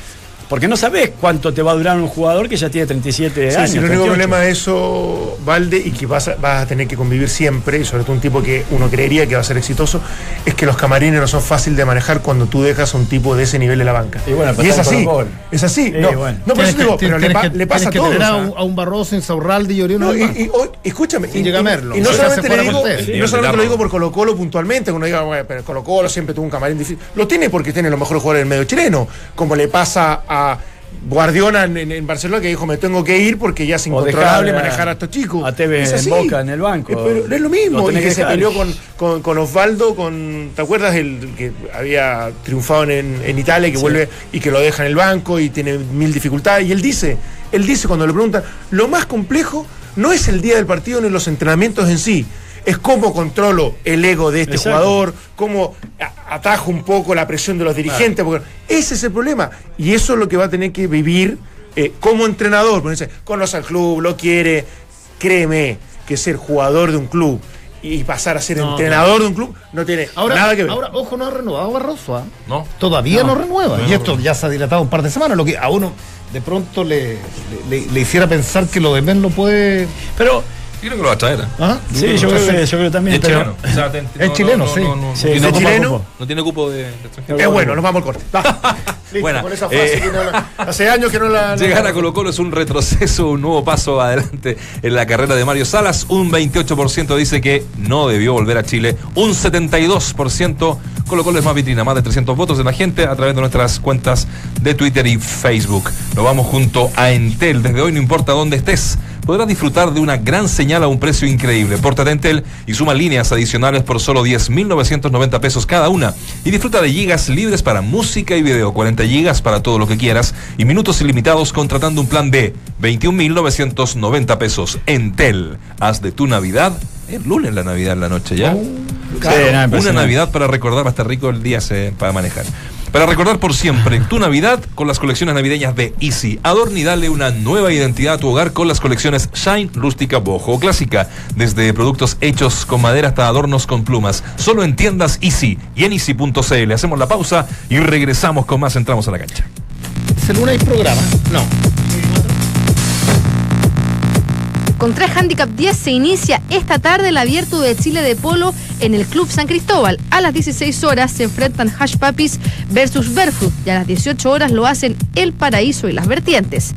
Porque no sabes cuánto te va a durar un jugador que ya tiene 37 Sí, años. sí, el único 38. problema de eso, Valde, y que vas a, vas a tener que convivir siempre, y sobre todo un tipo que uno creería que va a ser exitoso, es que los camarines no son fáciles de manejar cuando tú dejas a un tipo de ese nivel de la banca. Y bueno, pero es está en así. Es así. Sí, no, bueno. no, por eso digo, pero le, tienes pa- que- le pasa que todos. tener a un, a un Barroso, Insaurralde y Orión. No, y, y hoy, escúchame, y, llega y- Merlo. y no solamente le digo, y no solamente lo digo por Colo Colo puntualmente, que uno diga, bueno, pero Colo Colo siempre tuvo un camarín difícil. Lo tiene porque tiene los mejores jugadores del medio chileno, como le pasa a Guardiola en, Barcelona que dijo me tengo que ir porque ya es incontrolable a- manejar a estos chicos. a Es en. Boca en el banco. Eh, pero no es lo Lo mismo. Y que que se peleó con, con, con Osvaldo, con, ¿te acuerdas? El que había triunfado en, en Italia, que vuelve y que lo deja en el banco y tiene mil dificultades. Y él dice, él dice cuando le preguntan, lo más complejo no es el día del partido ni los entrenamientos en sí. Es cómo controlo el ego de este Exacto. jugador, cómo atajo un poco la presión de los dirigentes, porque ese es el problema. Y eso es lo que va a tener que vivir eh, como entrenador. Porque dice, conoce al club, lo quiere, créeme que ser jugador de un club y pasar a ser No, entrenador de un club no tiene Ahora, nada que ver. ahora, ojo, no ha renovado Barroso. ¿ah? No. Todavía no, No. renueva. No, y no esto ya se ha dilatado un par de semanas, lo que a uno de pronto le, le- le hiciera pensar que lo de Merlo puede. Pero Yo creo que lo va a traer. ¿Ah? sí, yo creo, que, yo creo también. Es pero- chileno. O sea, te- Es chileno, sí. No, Sí, tiene no ¿Es cupo- chileno? cupo. no tiene cupo de, de extranjero. es bueno, nos vamos al corte. Listo, Buena. con esa frase Eh, que no la- hace años que no la. Llegar a Colo Colo es un retroceso, un nuevo paso adelante en la carrera de Mario Salas. Un 28% dice que no debió volver a Chile. Un 72% Colo Colo es más vitrina, más de 300 votos de la gente a través de nuestras cuentas de Twitter y Facebook. Nos vamos junto a Entel. Desde hoy no importa dónde estés. Podrás disfrutar de una gran señal a un precio increíble. Pórtate a Entel y suma líneas adicionales por solo 10.990 pesos cada una. Y disfruta de gigas libres para música y video, 40 gigas para todo lo que quieras y minutos ilimitados contratando un plan de 21.990 pesos. Entel, haz de tu Navidad el lunes la Navidad en la noche ya. Sí, no, Una. Navidad para recordar, va a estar rico el día se- para manejar. Para recordar por siempre tu Navidad con las colecciones navideñas de Easy. Adorna y dale una nueva identidad a tu hogar con las colecciones Shine, Rústica, Bojo Clásica. Desde productos hechos con madera hasta adornos con plumas. Solo en tiendas Easy y en easy.cl. Hacemos la pausa y regresamos con más. Entramos a la cancha. ¿Este lunes hay programa? No. Con tres handicap 10 se inicia esta tarde el abierto de Chile de Polo en el Club San Cristóbal. A las 16 horas se enfrentan Hash Papis versus Barefoot y a las 18 horas lo hacen El Paraíso y las Vertientes.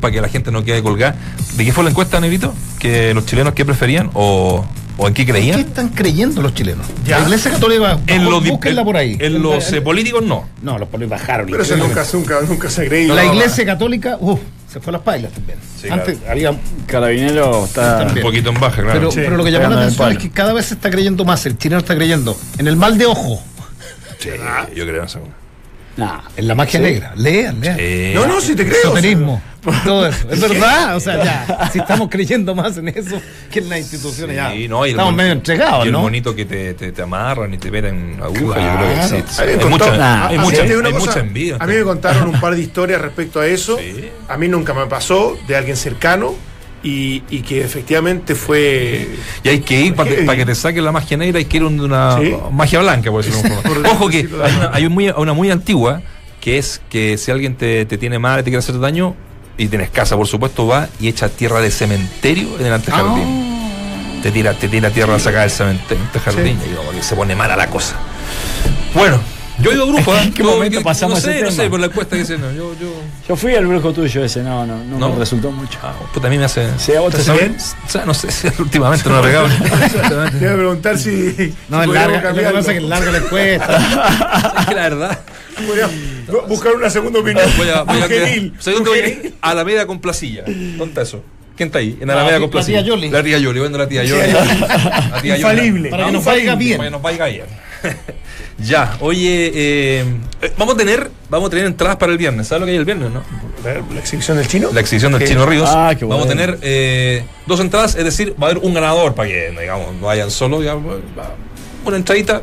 Para que la gente no quede colgada. ¿De qué fue la encuesta, Negrito? ¿Que los chilenos qué preferían o, o en qué ¿Qué creían? están creyendo los chilenos? Ya. La iglesia católica, En los, búsquenla por ahí. en los eh, políticos no. No, los políticos bajaron. Pero eso nunca, nunca, nunca se ha creído. La iglesia católica, uff, se fue a las pailas también. Sí, Antes había Carabinero está. Un poquito en baja, claro. Pero, Sí, pero lo que llamó la atención es que cada vez se está creyendo más, el chileno está creyendo en el mal de ojo, Sí, yo creo en eso. Nah. en la magia negra. Lean, lean. No, no, si te creo. Esoterismo, todo eso. Es verdad, o sea, ya, si estamos creyendo más en eso que en las instituciones, ya. Sí, no, y el estamos mon- medio entregados, y el ¿no? monito que te, te, te amarran y te meten aguja, yo Claro. creo que sí. A mí me Hay contó- mucha, Nah, hay a mí mucha, te digo una hay cosa, mucha envidia. A mí me contaron un par de historias respecto a eso. Sí. A mí nunca me pasó de alguien cercano y, y que efectivamente fue. Y hay que ir para que te saquen la magia negra, hay que ir a una Sí. magia blanca, por decirlo Ojo que hay, una, hay un muy- una muy antigua que es que si alguien te, te tiene mal y te quiere hacer daño y tienes casa, por supuesto, va y echa tierra de cementerio en el antejardín. Te tira, te tira tierra a sacar del cementerio, antejardín, y como que se pone mala la cosa. Bueno, yo he ido a grupo, ¿eh? ¿En qué Yo- momento que- pasamos No sé, ese no tema? sé, por la encuesta que se no, yo, yo. Yo fui al brujo tuyo ese, no, no, no, ¿No? me resultó mucho. Ah, a mí me hace. A vos te ¿Estás sabe- bien? O sea, no sé si últimamente no me ha pegado. Te iba a preguntar si. si No, es podríamos larga, lo que pasa es que es larga la encuesta. es que la verdad. Buscar una segunda opinión. Voy a, voy a. ¿Sabes dónde voy a ir? A la media con placilla. ¿Dónde está eso? ¿Quién está ahí? En la La media ti- con la placilla. tía Yoli. La tía Yoli, vendo la tía Yoli. La tía Yoli. Infalible. Para que No, nos vaya bien. Para que nos vaya bien. ya, oye, eh, vamos a tener, vamos a tener entradas para el viernes. ¿Sabes lo que hay el viernes, no? La, exhibición del chino. La exhibición del ¿Qué? Chino Ríos. Ah, qué Vamos a bueno. tener eh, dos entradas, es decir, va a haber un ganador para que, digamos, no vayan solo, digamos, una entradita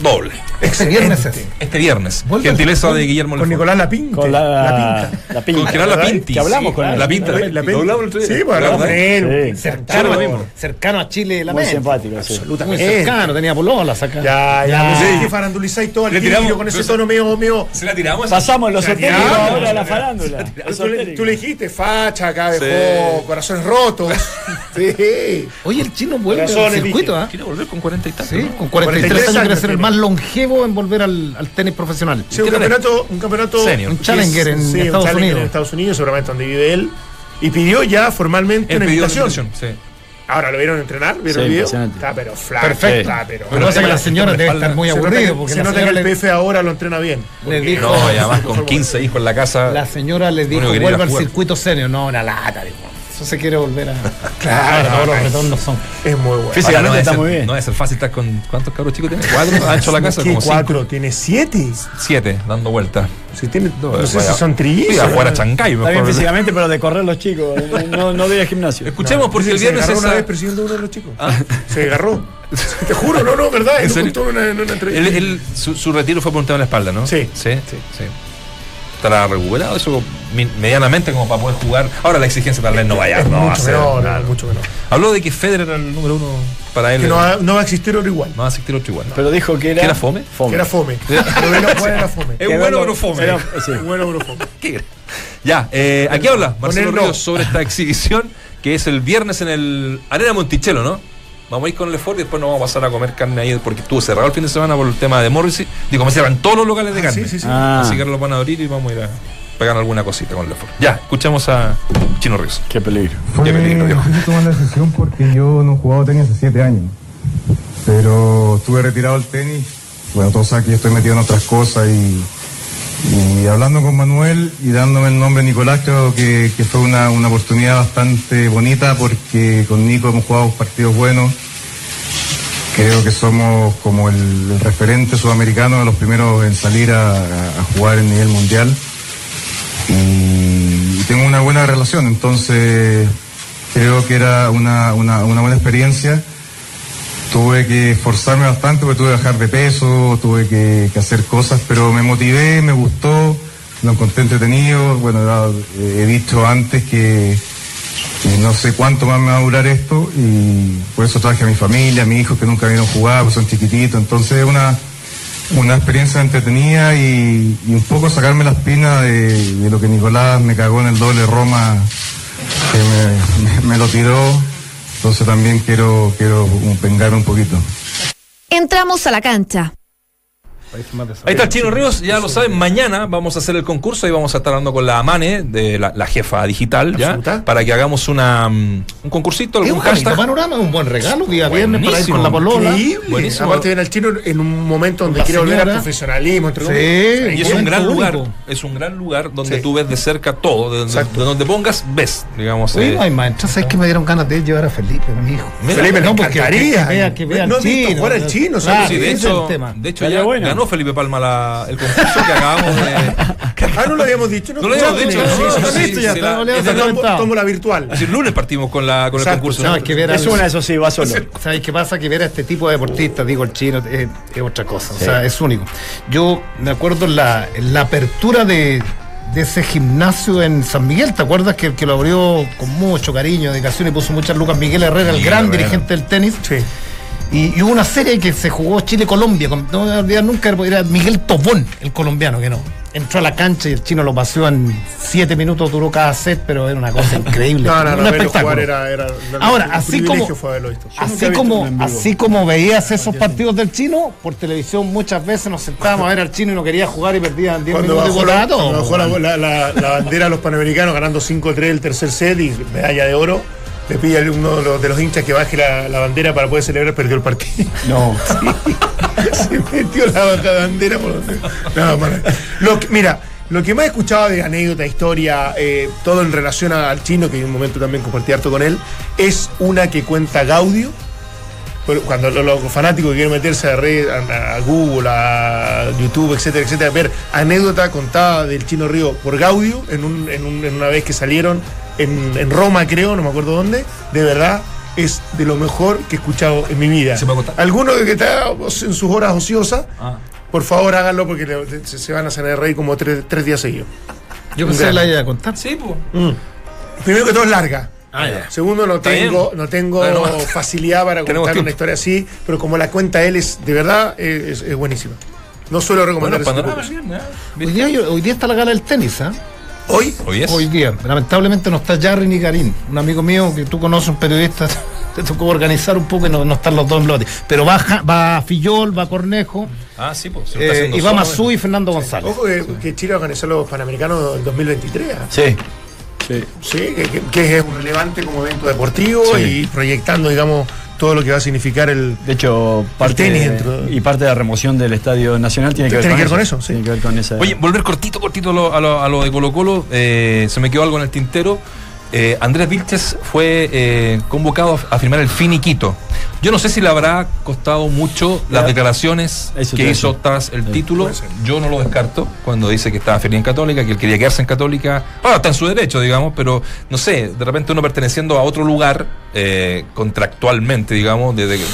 doble. Este viernes es. Este viernes. Gentileza de Guillermo Con. Nicolás Lapinte. Con la, la pinta. La pinta. Con Gerard ¿verdad? Lapinti. Que hablamos sí, con él. La pinta. La- La, la- Pinti. Hablamos el otro día. Sí, pues hablamos con él. Cercano, cercano a Chile, la Muy simpático, sí. Muy cercano, tenía pololas acá. Ya, ya. Ya. No sé que farandulizáis todo tiro tiramos- con ese tono medio, medio. Se la tiramos. Pasamos los esotéricos ahora a la farándula. Tú le, dijiste facha, acá dejó corazones rotos. sí. Oye, el chino vuelve al circuito. ¿ah? Quiere volver con 40 y tanto. Sí, con 43 años 43 quiere ser el. Más longevo en volver al, al tenis profesional. Sí, un campeonato, un campeonato Senior. Un challenger en Sí, un Estados challenger Unidos. en Estados Unidos, seguramente donde vive él. Y pidió ya formalmente Él una pidió invitación. invitación, sí. Ahora lo vieron entrenar, vieron Sí, el video. Está pero flaco. Perfecto. Está pero. Lo que pasa es que la señora debe estar muy aburrida que, porque se nota que el le, PF ahora lo entrena bien. le dijo, No, y además con 15 hijos en la casa. la señora le dijo, vuelva al circuito senior. No, una lata, dijo. Eso se quiere volver a... Claro, todos los no, retornos son... Es muy bueno. Físicamente Ahora, no está ser- muy bien. No ser fácil estar con. ¿Cuántos cabros chicos tiene? ¿Cuatro? ¿Ha hecho la casa? ¿Qué Como cinco. cuatro? ¿Tiene siete? Siete, dando vueltas. Si tiene, no, sé vaya- si son Sí, trillizos. afuera Chancay, Está bien físicamente, pero de correr los chicos. No, no de ir al gimnasio. Escuchemos porque el se viernes agarró es. una vez persiguiendo uno de los chicos. Se agarró. Te juro, no, no, verdad. ¿En serio? una, una él- su, su retiro fue por un tema en la espalda, ¿no? Sí. Sí, sí, sí. Estará recuperado eso medianamente como para poder jugar. Ahora la exigencia tal vez no vaya. Es no va a mucho ser menor, mucho menor. Habló de que Federer era el número uno para él. Que no va, no va a existir otro igual. no va a asistir otro igual. ¿no? Pero dijo que era. ¿Que era fome? Que era fome. Era fome. Es bueno pero fome. era- sí. Bueno, pero fome. ¿Qué? Ya, eh, aquí habla Marcelo. Ríos sobre esta exhibición que es el viernes en el Arena Monticello, ¿no? Vamos a ir con Lefort y después nos vamos a pasar a comer carne ahí porque estuvo cerrado el fin de semana por el tema de Morrissey. Digo, me cierran todos los locales de carne. Sí, sí, sí. Ah, Así que ahora los van a abrir y vamos a ir a pegar alguna cosita con Lefort. Ya, escuchamos a Chino Ríos. qué peligro. Qué peligro, viejo. difícil tomar la decisión porque yo no he jugado tenis hace siete años. Pero estuve retirado del tenis. Bueno, todos saben que yo estoy metido en otras cosas y, y hablando con Manuel y dándome el nombre Nicolás, creo que, que fue una, una oportunidad bastante bonita porque con Nico hemos jugado partidos buenos. Creo que somos como el, referente sudamericano de los primeros en salir a jugar en nivel mundial y, y tengo una buena relación, entonces creo que era una, una, una buena experiencia. Tuve que esforzarme bastante porque tuve que bajar de peso, tuve que, hacer cosas, pero me motivé, me gustó, lo encontré entretenido. Bueno, eh, he dicho antes que, no sé cuánto más me va a durar esto y por eso traje a mi familia, a mis hijos que nunca vieron jugar, pues son chiquititos, entonces es una, una experiencia entretenida y, un poco sacarme la espina de, lo que Nicolás me cagó en el doble Roma que me lo tiró, entonces también quiero, quiero vengarme un poquito. Entramos a la cancha. Ahí está el Chino Ríos, ya lo saben, mañana vamos a hacer el concurso y vamos a estar hablando con la Amane, de la, la jefa digital, ya, Absoluta. para que hagamos una, mm, un concursito, Es algún hashtag. panorama, un buen regalo, día viernes para ir con la polola. Buenísimo. Aparte ven al chino en un momento donde La quiere volver al profesionalismo. entre Sí. comillas. Y es un gran lugar, es un gran lugar donde Sí. tú ves de cerca todo, de, donde- Exacto. de donde pongas, ves, digamos. Oye, eh, no hay más. Entonces, ¿sabes que me dieron ganas de llevar a Felipe, mi hijo? Felipe, no, me porque que vea- que vea no al he visto chino, jugar al ¿no? chino, Claro, ¿sabes? sí, de es hecho, el tema. de hecho ya bueno. Ganó Felipe Palma la- el concurso que acabamos de. Ah, no lo habíamos dicho. No lo habíamos dicho, Sí, sí, sí, sí, sí, sí, ya sí, está, la- no le es has de- Tomo, la virtual. Es decir, lunes partimos con, la, con el concurso. No, hay que ver Es una, eso sí, va solo. ¿Sabes qué pasa? Que ver a este tipo de deportistas, digo el chino, es, es otra cosa. O sea, es único. Yo me acuerdo en la, la apertura de, de ese gimnasio en San Miguel, ¿te acuerdas que, que lo abrió con mucho cariño, dedicación y puso muchas lucas Miguel Herrera, el gran Herrera. dirigente del tenis? Sí. Y, y hubo una serie que se jugó Chile-Colombia, no me olvidar nunca, era Miguel Tobón, el colombiano, que no. Entró a la cancha y el chino lo paseó en siete minutos, duró cada set, pero era una cosa increíble. No, no, no, espectáculo. jugar era, era Ahora, un así como-. Así como, así como veías esos partidos del chino, por televisión muchas veces nos sentábamos a ver al chino y no quería jugar y perdían 10 Cuando minutos y bajó, la, la, la- bandera a los panamericanos ganando 5-3 el tercer set y medalla de oro, le pide a uno de los, de los hinchas que baje la, la bandera para poder celebrar, perdió el partido. No. Se metió la baja bandera por donde. No, Lo que- mira, lo que más he escuchado de anécdota, historia, eh, todo en relación al chino, que en un momento también compartí harto con él, es una que cuenta Gaudio. Cuando los, los fanáticos que quieren meterse a, red, a, a Google, a YouTube, etcétera, etcétera, ver anécdota contada del Chino Río por Gaudio en, un- en un- en una vez que salieron en, en Roma, creo, no me acuerdo dónde, de verdad es de lo mejor que he escuchado en mi vida. ¿Se puede contar? Alguno que está en sus horas ociosas, Ah. por favor háganlo porque le- se, se van a salir reír como tres, tres días seguidos. Yo pensé que la iba a contar. Sí, pues. Primero que todo es larga. Ah, ya. Segundo, no tengo, no tengo Ah, no. facilidad para contar una historia así, pero como la cuenta él es de verdad, es, es buenísima. No suelo recomendar Bueno, ¿eh? Hoy día, hoy día está la gala del tenis, ¿ah? Hoy, Hoy es. Hoy día. Lamentablemente no está Jarry ni Karim. Un amigo mío que tú conoces, un periodista, te tocó organizar un poco y no, no están los dos en lote. Pero va, va Fillol, va Cornejo, Ah, sí, pues. se lo está eh, y va Masú y Fernando González. ojo que, que Chile va a organizar los Panamericanos en 2023. ¿ah? Sí. Sí. Sí, que, que- que es un relevante como evento deportivo Sí. y proyectando, digamos, todo lo que va a significar el. De hecho, parte tenis de- y parte de la remoción del Estadio Nacional tiene que ver Tiene con que ver con eso. eso, sí. Tiene que ver con esa. Oye, volver cortito, cortito a lo, a lo- a lo de Colo Colo. eh, se me quedó algo en el tintero. Eh, Andrés Vilches fue eh, convocado a, firmar el finiquito. Yo no sé si le habrá costado mucho las declaraciones Eso que hizo tras el Sí, título. Yo no lo descarto cuando dice que estaba feliz en Católica, que él quería quedarse en Católica. Ahora está en su derecho, digamos, pero no sé, de repente uno perteneciendo a otro lugar eh, contractualmente, digamos, de, de- de-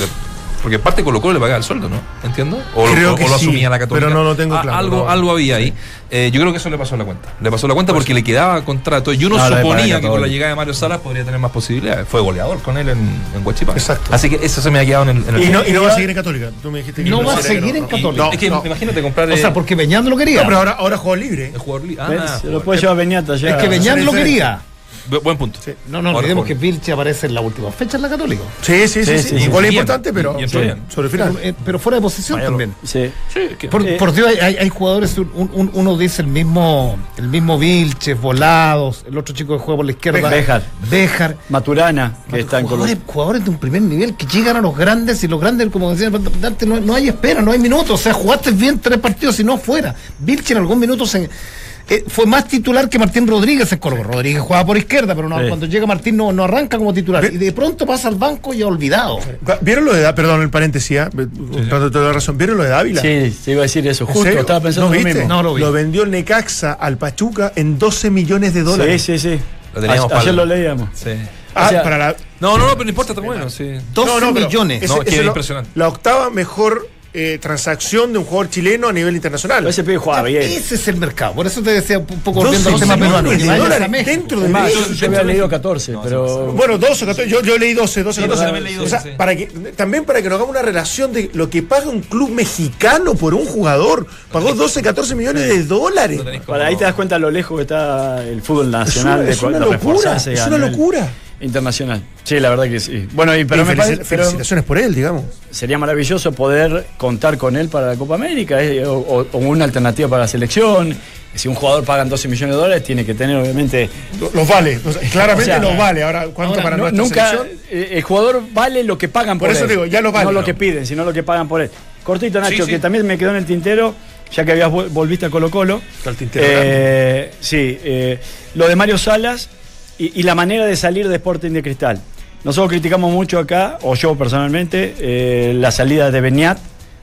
porque parte Colo Colo le pagaba el sueldo, ¿no? ¿Entiendo? O, Creo lo, o que lo sí, asumía la Católica. pero no lo tengo Ah, claro, Algo, no. algo había ahí. Eh, yo creo que eso le pasó la cuenta. Le pasó la cuenta porque le quedaba contrato. Y uno No, suponía que con la llegada de Mario Salas podría tener más posibilidades. Fue goleador con él en, en Huachipato. Exacto. Así que eso se me ha quedado en el. en el- Y no, y no va a seguir en Católica. Tú me dijiste que No va a seguir en Católica. No, es que no. imagínate comprar. O sea, porque Beñán lo quería. No, pero ahora, ahora juego libre. el jugador li- ah, ¿Ves? Se lo puede llevar Beñata ya. es que Beñán es lo quería. Bu- Buen punto. Sí. No, olvidemos que. Vilche aparece en la última fecha en la Católica. Sí, sí, sí. Sí, sí, sí, Un sí. gol Bien. importante, pero sobre el final. Pero, eh, pero fuera de posición también. Sí. Por, Eh, por Dios, hay- hay, hay jugadores, un- un- uno dice el mismo, el mismo Vilches, Volados, el otro chico que juega por la izquierda. Béjar. Béjar. Maturana, que está en Colo jugadores, jugadores de un primer nivel que llegan a los grandes y los grandes, como decía, Dante, no, no hay espera, no hay minutos. O sea, jugaste bien tres partidos y no fuera. Vilche en algún minuto se, eh, fue más titular que Martín Rodríguez en Colo. Rodríguez jugaba por izquierda, pero no, Sí. cuando llega Martín no, no arranca como titular. Ve- Y de pronto pasa al banco y ha olvidado. ¿Vieron lo de Dávila? Perdón, el paréntesis, ¿ah? Cuando te doy razón. ¿Vieron lo de Dávila? Sí, se iba a decir eso. ¿En Justo, estaba pensando ¿No lo viste? mismo. No lo vi. vendió el Necaxa al Pachuca en 12 millones de Sí, dólares. sí, sí. Lo teníamos A- Ayer para- lo leíamos. Sí. Ah, O sea, para la. No, no, no, pero no importa, está bueno. Sí. 12 No, no, pero millones. No, ese- que ese es lo- impresionante. La octava mejor eh, transacción de un jugador chileno a nivel internacional. Ese. Ese es el mercado. Por eso te decía un poco 12 volviendo al tema peruano. de dólares a México. dentro de Es más, México. yo, yo había leído 14, pero. Bueno, 12, 14, yo, yo leí 12, 12, Sí, 14. 12 también leí 12, o sea, para que, también para que nos hagamos una relación de lo que paga un club mexicano por un jugador. Pagó 12, 14 millones de dólares. No Para ahí te das cuenta lo lejos que está el fútbol nacional una- de es una locura, es una nivel locura. Internacional. Sí, la verdad que sí. Bueno, y, pero Y me felici- parece, pero felicitaciones por él, digamos. sería maravilloso poder contar con él para la Copa América eh, o, una alternativa para la selección. Si un jugador pagan 12 millones de dólares, tiene que tener obviamente. Los vale, o sea, claramente O sea, los vale. Ahora, ¿cuánto Ahora, para no- nuestra nunca selección? eh, el jugador vale lo que pagan por, Por eso él. digo, ya lo vale. No lo que piden, sino lo que pagan por él. Cortito, Nacho, Sí, sí. que también me quedó en el tintero, ya que habías vol- volviste a Colo Colo. Está el tintero Eh, sí, eh, lo de Mario Salas y, y la manera de salir de Sporting de Cristal. Nosotros criticamos mucho acá, o yo personalmente, eh, la salida de Beñat,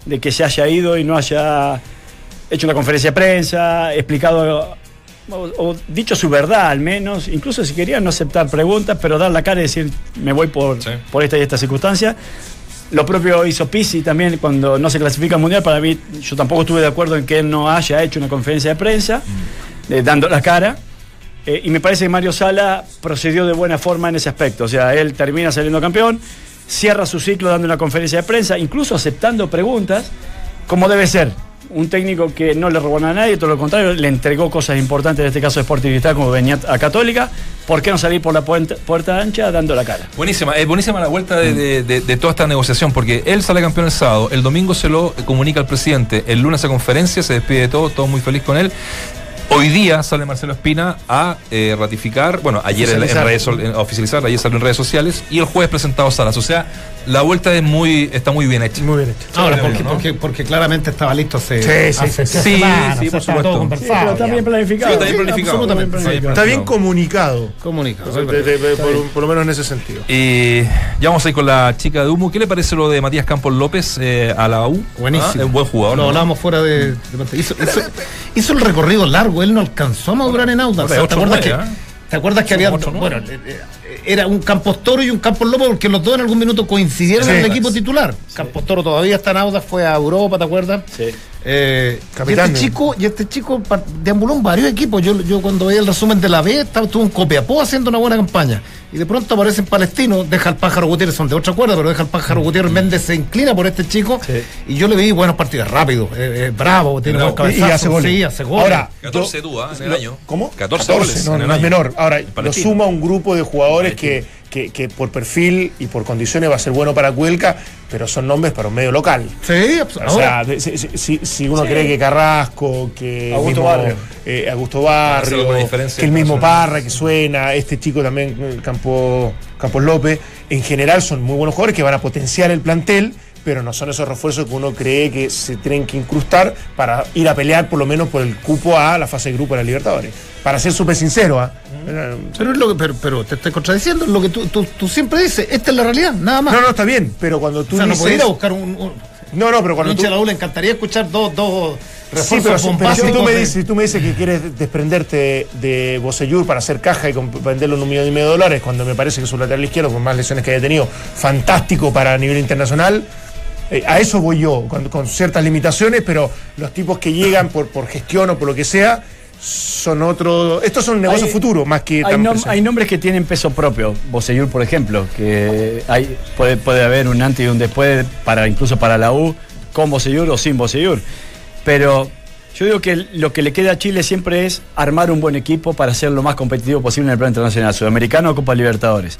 de que se haya ido y no haya hecho una conferencia de prensa, explicado o, o dicho su verdad al menos, incluso si quería no aceptar preguntas, pero dar la cara y decir me voy por, Sí. por esta y esta circunstancia. Lo propio hizo Pizzi también cuando no se clasifica al mundial. Para mí, yo tampoco estuve de acuerdo en que él no haya hecho una conferencia de prensa, eh, dando la cara. Eh, y me parece que Mario Sala procedió de buena forma en ese aspecto. O sea, él termina saliendo campeón, cierra su ciclo dando una conferencia de prensa, incluso aceptando preguntas, como debe ser. Un técnico que no le robó nada a nadie, todo lo contrario, le entregó cosas importantes, en este caso de Sporting Cristal, como venía a Católica. ¿Por qué no salir por la puerta, puerta ancha dando la cara? Buenísima, es buenísima la vuelta de- de toda esta negociación, porque él sale campeón el sábado, el domingo se lo comunica al presidente, el lunes a conferencia, se despide de todo, todo muy feliz con él. Hoy día sale Marcelo Espina a eh, ratificar, bueno, ayer en, en redes, en- a oficializar, ayer salió en redes sociales, y el jueves presentado Salas. O sea, la vuelta es muy, está muy bien hecha. Muy bien hecho. Ahora, porque, ¿no? porque, porque claramente estaba listo hace, Sí, sí, hace sí, semanas, sí, o sea, por supuesto. todo Sí, pero está bien planificado. Sí, está bien planificado. absolutamente. Está bien Está bien planificado. comunicado. Comunicado. De- de- de- por, por lo menos en ese sentido. Y ya vamos a ir con la chica de humo. ¿Qué le parece lo de Matías Campos López eh, a la U? Buenísimo. Ah, Es un buen jugador. Lo ¿no? hablábamos fuera de. de hizo, hizo- hizo el recorrido largo, él no alcanzó a madurar en Audax. Hombre, ¿Te, ocho, acuerdas que, ¿eh? ¿Te acuerdas que había. Bueno, eh, eh, era un Campos Toro y un Campos Lopo porque los dos en algún minuto coincidieron Sí. en el equipo titular. Campos Toro todavía está en Audax, fue a Europa, ¿te acuerdas? Sí. Eh, y Capitán este chico, y este chico deambuló en varios equipos. Yo, yo cuando veía el resumen de la B, estaba, estuvo en Copiapó haciendo una buena campaña. Y de pronto aparece en Palestino, deja al pájaro Gutiérrez, son de otra cuerda, pero deja al pájaro Gutiérrez Méndez, se inclina por este chico. Sí. Y yo le vi buenos partidos, rápido, eh, eh, bravo, tiene Bravo. buenos Y- y hace goles. sí, hace goles. Ahora, 14 tú, ¿ah? en el año. ¿Cómo? 14 goles no, en el no es año. menor. Ahora, lo suma un grupo de jugadores que, que, que por perfil y por condiciones va a ser bueno para Cuelca, pero son nombres para un medio local. Sí, abs- O sea, de- si, si- uno cree que Carrasco, que Augusto mismo, Barrio. eh, Augusto Barrio, que el mismo. Parra que suena, este chico también, eh, Campo, Campos López, en general son muy buenos jugadores que van a potenciar el plantel, pero no son esos refuerzos que uno cree que se tienen que incrustar para ir a pelear por lo menos por el cupo a la fase de grupo de la Libertadores. Para ser súper sincero, ¿ah? Eh, pero, es lo que, pero, pero te estoy contradiciendo, es lo que tú, tú, tú siempre dices, esta es la realidad, nada más. No, no, está bien, pero cuando tú o sea, no podés ir a buscar un. un no, no, pero cuando tú... de la U le encantaría escuchar dos, dos Sí, pero, pero si, tú me dices, si tú me dices que quieres desprenderte de Bocellur para hacer caja y venderlo en un millón y medio de dólares, cuando me parece que su lateral izquierdo, con más lesiones que haya tenido, fantástico para nivel internacional, eh, a eso voy yo, con, con ciertas limitaciones, pero los tipos que llegan por, por gestión o por lo que sea, son otro. Estos son negocios Hay- futuros más que Hay, nom- hay nombres que tienen peso propio. Bosellur, por ejemplo, que hay, puede, puede haber un antes y un después para incluso para la U, con Bosellur o sin Bosellur. Pero yo digo que lo que le queda a Chile siempre es armar un buen equipo para ser lo más competitivo posible en el plano internacional, sudamericano o Copa Libertadores.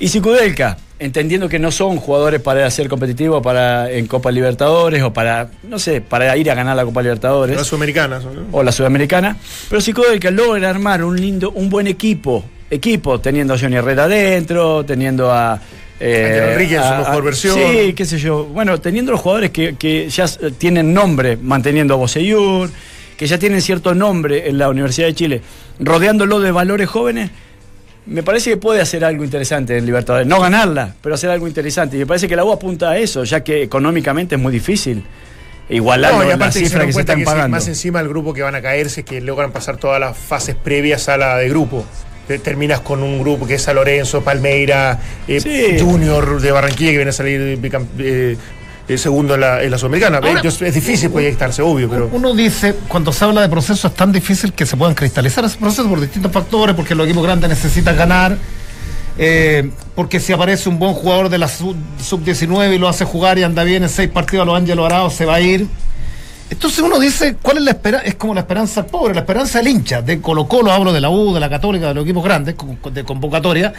Y si Kudelka, entendiendo que no son jugadores para ser competitivos para, en Copa Libertadores o para, no sé, para ir a ganar la Copa Libertadores Las sudamericanas. ¿no? o la sudamericana, pero si Kudelka logra armar un lindo, un buen equipo, equipo, teniendo a Johnny Herrera adentro, teniendo a eh, Ángel Enrique en su mejor versión. Sí, qué sé yo. Bueno, teniendo los jugadores que, que ya tienen nombre, manteniendo a Boseyur, que ya tienen cierto nombre en la Universidad de Chile, rodeándolo de valores jóvenes, me parece que puede hacer algo interesante en Libertadores. No ganarla, pero hacer algo interesante. Y me parece que la U apunta a eso, ya que económicamente es muy difícil igualar No, y las aparte cifras hicieron que se están que pagando. más encima el grupo que van a caerse es que logran pasar todas las fases previas a la de grupo. Te- Terminas con un grupo que es San Lorenzo, Palmeira, eh, Sí. Junior de Barranquilla que viene a salir eh, eh, segundo en la, en la Sudamericana. Ahora- es difícil proyectarse, obvio, pero. Uno dice, cuando se habla de procesos, es tan difícil que se puedan cristalizar esos procesos por distintos factores, porque los equipos grandes necesitan ganar, eh, porque si aparece un buen jugador de la sub- sub-19 y lo hace jugar y anda bien en seis partidos a los Ángeles Arados, se va a ir. Entonces uno dice, ¿cuál es la esperanza? Es como la esperanza del pobre, la esperanza del hincha, de Colo Colo, hablo de la U, de la Católica, de los equipos grandes, de convocatoria,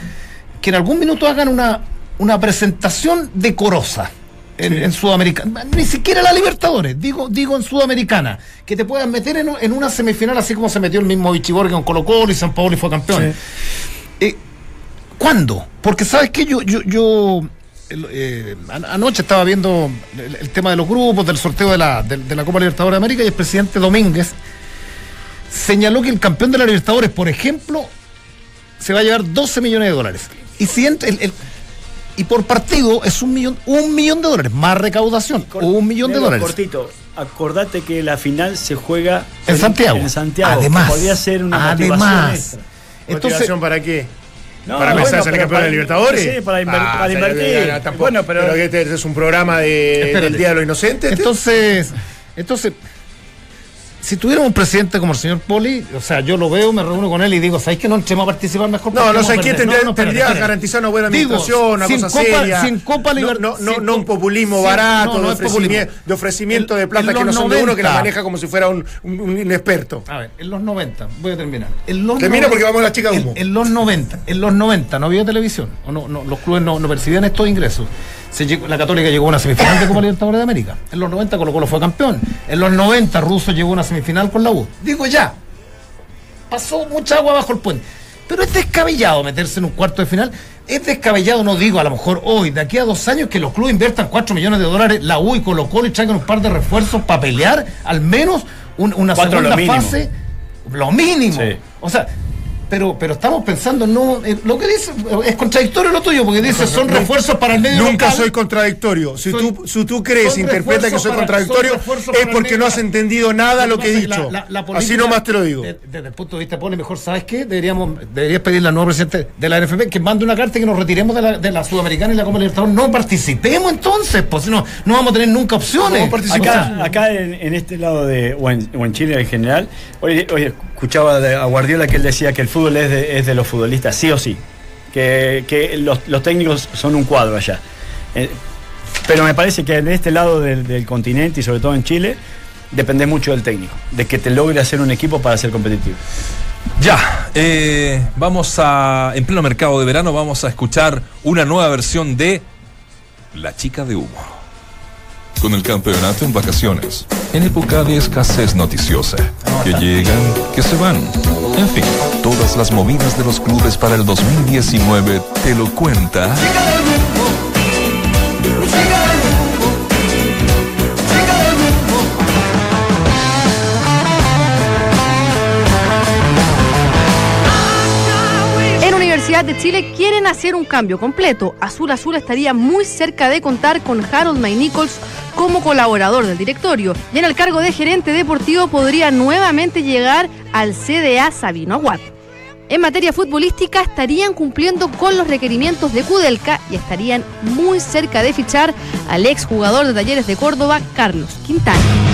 que en algún minuto hagan una, una presentación decorosa en, en Sudamericana. Ni siquiera la Libertadores, digo, digo en Sudamericana, que te puedan meter en, en una semifinal así como se metió el mismo Bichiborg con Colo Colo y San Paulo y fue campeón. Eh, ¿Cuándo? Porque sabes que yo, yo, yo eh, an- anoche estaba viendo el, el tema de los grupos, del sorteo de la, de, de la Copa Libertadores de América y el presidente Domínguez señaló que el campeón de la Libertadores, por ejemplo, se va a llevar 12 millones de dólares. Y si entra el- el- y por partido es un millón, un millón de dólares, más recaudación, o un millón de dólares. Cortito, acordate que la final se juega En Santiago. En Santiago. Además, Podría ser una motivación además. extra. Entonces, ¿Motivación para qué? No, ¿Para bueno, empezar a ser pero campeón para- de Libertadores? sí, para inver- Ah, para invertir. tampoco. Bueno, pero- que este es un programa de, del Día de los Inocentes. este. Entonces, entonces, si tuviéramos un presidente como el señor Poli, o sea, yo lo veo, me reúno con él y digo, ¿sabéis que no entremos a participar mejor? No, no quién perder"? tendría, No, no, espérate, tendría que garantizar una buena Digo, administración, una sin cosa Copa- seria. sin Copa no, Liber- no, no, no un populismo sin- barato, de, ofrecimiento, de ofrecimiento En- de plata que no son de uno, que la 90. maneja como si fuera un, un- un inexperto. A ver, en los 90, voy a terminar. En los Termina porque vamos a la chica de en, humo. en los 90, en los 90 no había televisión, o no, no, los clubes no, no percibían estos ingresos. Se llegó- la Católica llegó a una semifinal de Copa Libertadores de América. En los 90 Colo Colo fue campeón. En los 90 Russo llegó a una semifinal con la U. Digo ya, pasó mucha agua bajo el puente. Pero es descabellado meterse en un cuarto de final. Es descabellado, no digo a lo mejor hoy, de aquí a dos años, que los clubes inviertan 4 millones de dólares, la U y Colo Colo y traigan un par de refuerzos para pelear al menos un- una Cuatro segunda lo fase. Lo mínimo. Sí. O sea, pero, pero estamos pensando, no, eh, lo que dice es contradictorio lo tuyo, porque dice son refuerzos para el medio Nunca local. soy contradictorio. Si Soy- tú, si tú crees, interpreta que soy para- contradictorio, es porque no has entendido nada lo que he dicho. la- la Así política, nomás te lo digo. de- Desde el punto de vista poli, mejor, ¿sabes qué? Deberíamos, deberías pedirle al nuevo presidente de la NFP que mande una carta y que nos retiremos de la, de la Sudamericana y la Copa Libertadores. No participemos entonces, pues si no, no vamos a tener nunca opciones. No Acá, acá en, en este lado de, o en, o en Chile en general, hoy, hoy escuchaba a Guardiola que él decía que el fútbol es de, los futbolistas, sí o sí, que, los, técnicos son un cuadro allá. Eh, pero me parece que en este lado del, del continente y sobre todo en Chile, depende mucho del técnico, de que te logre hacer un equipo para ser competitivo. Ya, eh, vamos a, en pleno mercado de verano, vamos a escuchar una nueva versión de La chica de humo. Con el campeonato en vacaciones, en época de escasez noticiosa, que llegan, que se van. En fin, todas las movidas de los clubes para el 2019 te lo cuenta. De Chile quieren hacer un cambio completo. Azul Azul estaría muy cerca de contar con Harold May Nichols como colaborador del directorio y en el cargo de gerente deportivo podría nuevamente llegar al CDA Sabino Aguad. En materia futbolística estarían cumpliendo con los requerimientos de Kudelka y estarían muy cerca de fichar al exjugador de Talleres de Córdoba, Carlos Quintana.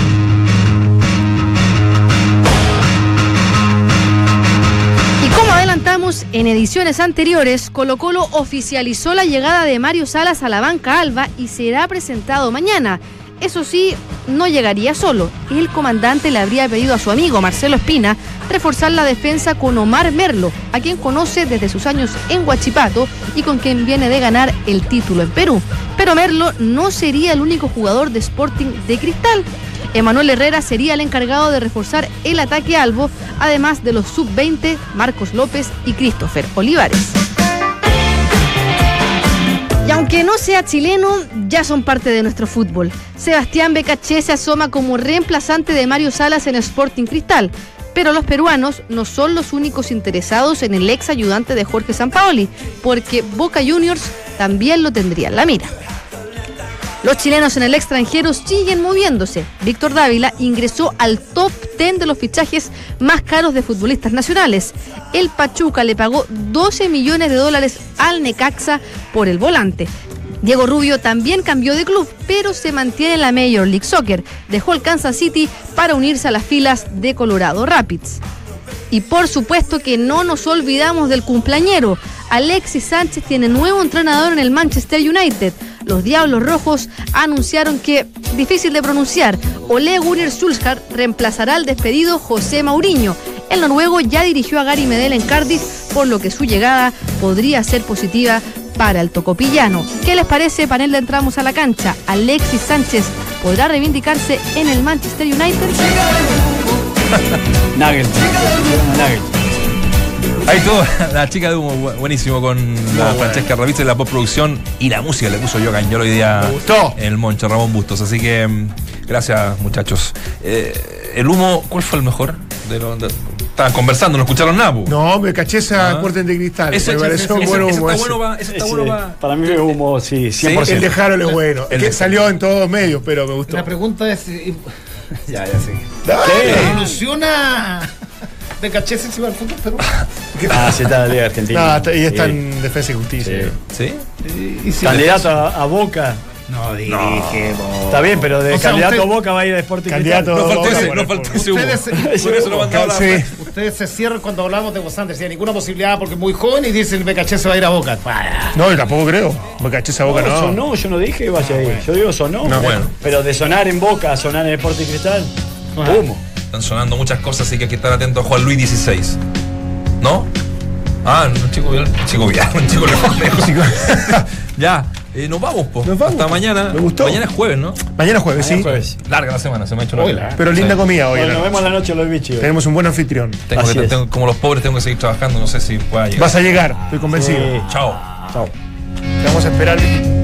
En ediciones anteriores, Colo Colo oficializó la llegada de Mario Salas a la banca alba y será presentado mañana. Eso sí, no llegaría solo. El comandante le habría pedido a su amigo Marcelo Espina reforzar la defensa con Omar Merlo, a quien conoce desde sus años en Huachipato y con quien viene de ganar el título en Perú. Pero Merlo no sería el único jugador de Sporting de Cristal. Emanuel Herrera sería el encargado de reforzar el ataque albo, además de los sub-20 Marcos López y Christopher Olivares. Y aunque no sea chileno, ya son parte de nuestro fútbol. Sebastián Becaché se asoma como reemplazante de Mario Salas en Sporting Cristal. Pero los peruanos no son los únicos interesados en el ex ayudante de Jorge Sampaoli, porque Boca Juniors también lo tendría en la mira. Los chilenos en el extranjero siguen moviéndose. Víctor Dávila ingresó al top 10 de los fichajes más caros de futbolistas nacionales. El Pachuca le pagó 12 millones de dólares al Necaxa por el volante. Diego Rubio también cambió de club, pero se mantiene en la Major League Soccer. Dejó el Kansas City para unirse a las filas de Colorado Rapids. Y por supuesto que no nos olvidamos del cumpleañero. Alexis Sánchez tiene nuevo entrenador en el Manchester United. Los Diablos Rojos anunciaron que, difícil de pronunciar, Ole Gunnar Solskjaer reemplazará al despedido José Mauriño. El noruego ya dirigió a Gary Medel en Cardiff, por lo que su llegada podría ser positiva para el tocopillano. ¿Qué les parece, panel de entramos a la cancha? Alexis Sánchez podrá reivindicarse en el Manchester United. Nagel. Nagel. Ahí todo, la chica de humo, bu- buenísimo con la Francesca Ravizza en la postproducción y la música le puso yo Cañolo hoy día Me gustó. en el Moncho, Ramón Bustos. Así que mm, gracias, muchachos. Eh, el humo, ¿cuál fue el mejor? De lo- de- estaban conversando, no escucharon nada. No, me caché esa Ah. puerta de cristal. Ese- me ese- pareció ese- bueno ese como está bueno ese está Ese, bueno pa- para mí es humo, sí, 100%. El de Harold es bueno. El que salió en todos los medios, pero me gustó. La pregunta es. Eh, ya, ya. Dale. ¿Evoluciona de caché encima del fútbol Perú? Ah, sí, está la Liga Argentina. No, está- y está Sí. en Defensa y Justicia. Sí. ¿Sí? Y si Candidato a, a Boca. No, dije. Está bien, pero de O sea, candidato usted- a Boca va a ir a Sporting Candidato-. No faltó Boca ese, no faltó ese humo. Ustedes- Por eso lo mandaba Sí. Ustedes se cierran cuando hablamos de Bosander, si hay ninguna posibilidad porque es muy joven y dicen Becaché se va a ir a Boca. Para. No, yo tampoco creo. Me caché esa boca, No, no. sonó, yo no dije que vaya a ir. Yo digo sonó. No, bueno. Pero de sonar en Boca a sonar en Sporting Cristal, humo. Están sonando muchas cosas, así que hay que estar atento a Juan Luis 16. ¿No? Ah, un chico vial. Un chico vial, un chico lejos. lejos. ya, eh, nos vamos, po. Nos vamos. Hasta mañana. Me gustó. Mañana es jueves, ¿no? Mañana jueves, sí. Jueves. Larga la semana, se me ha hecho larga. Pero linda comida hoy. Bueno, ¿no? nos vemos la noche los bichos. Tenemos un buen anfitrión. Tengo Así que, es. tengo- como los pobres tengo que seguir trabajando, no sé si pueda llegar. Vas a llegar, estoy convencido. Sí. Chao. Chao. Te vamos a esperar.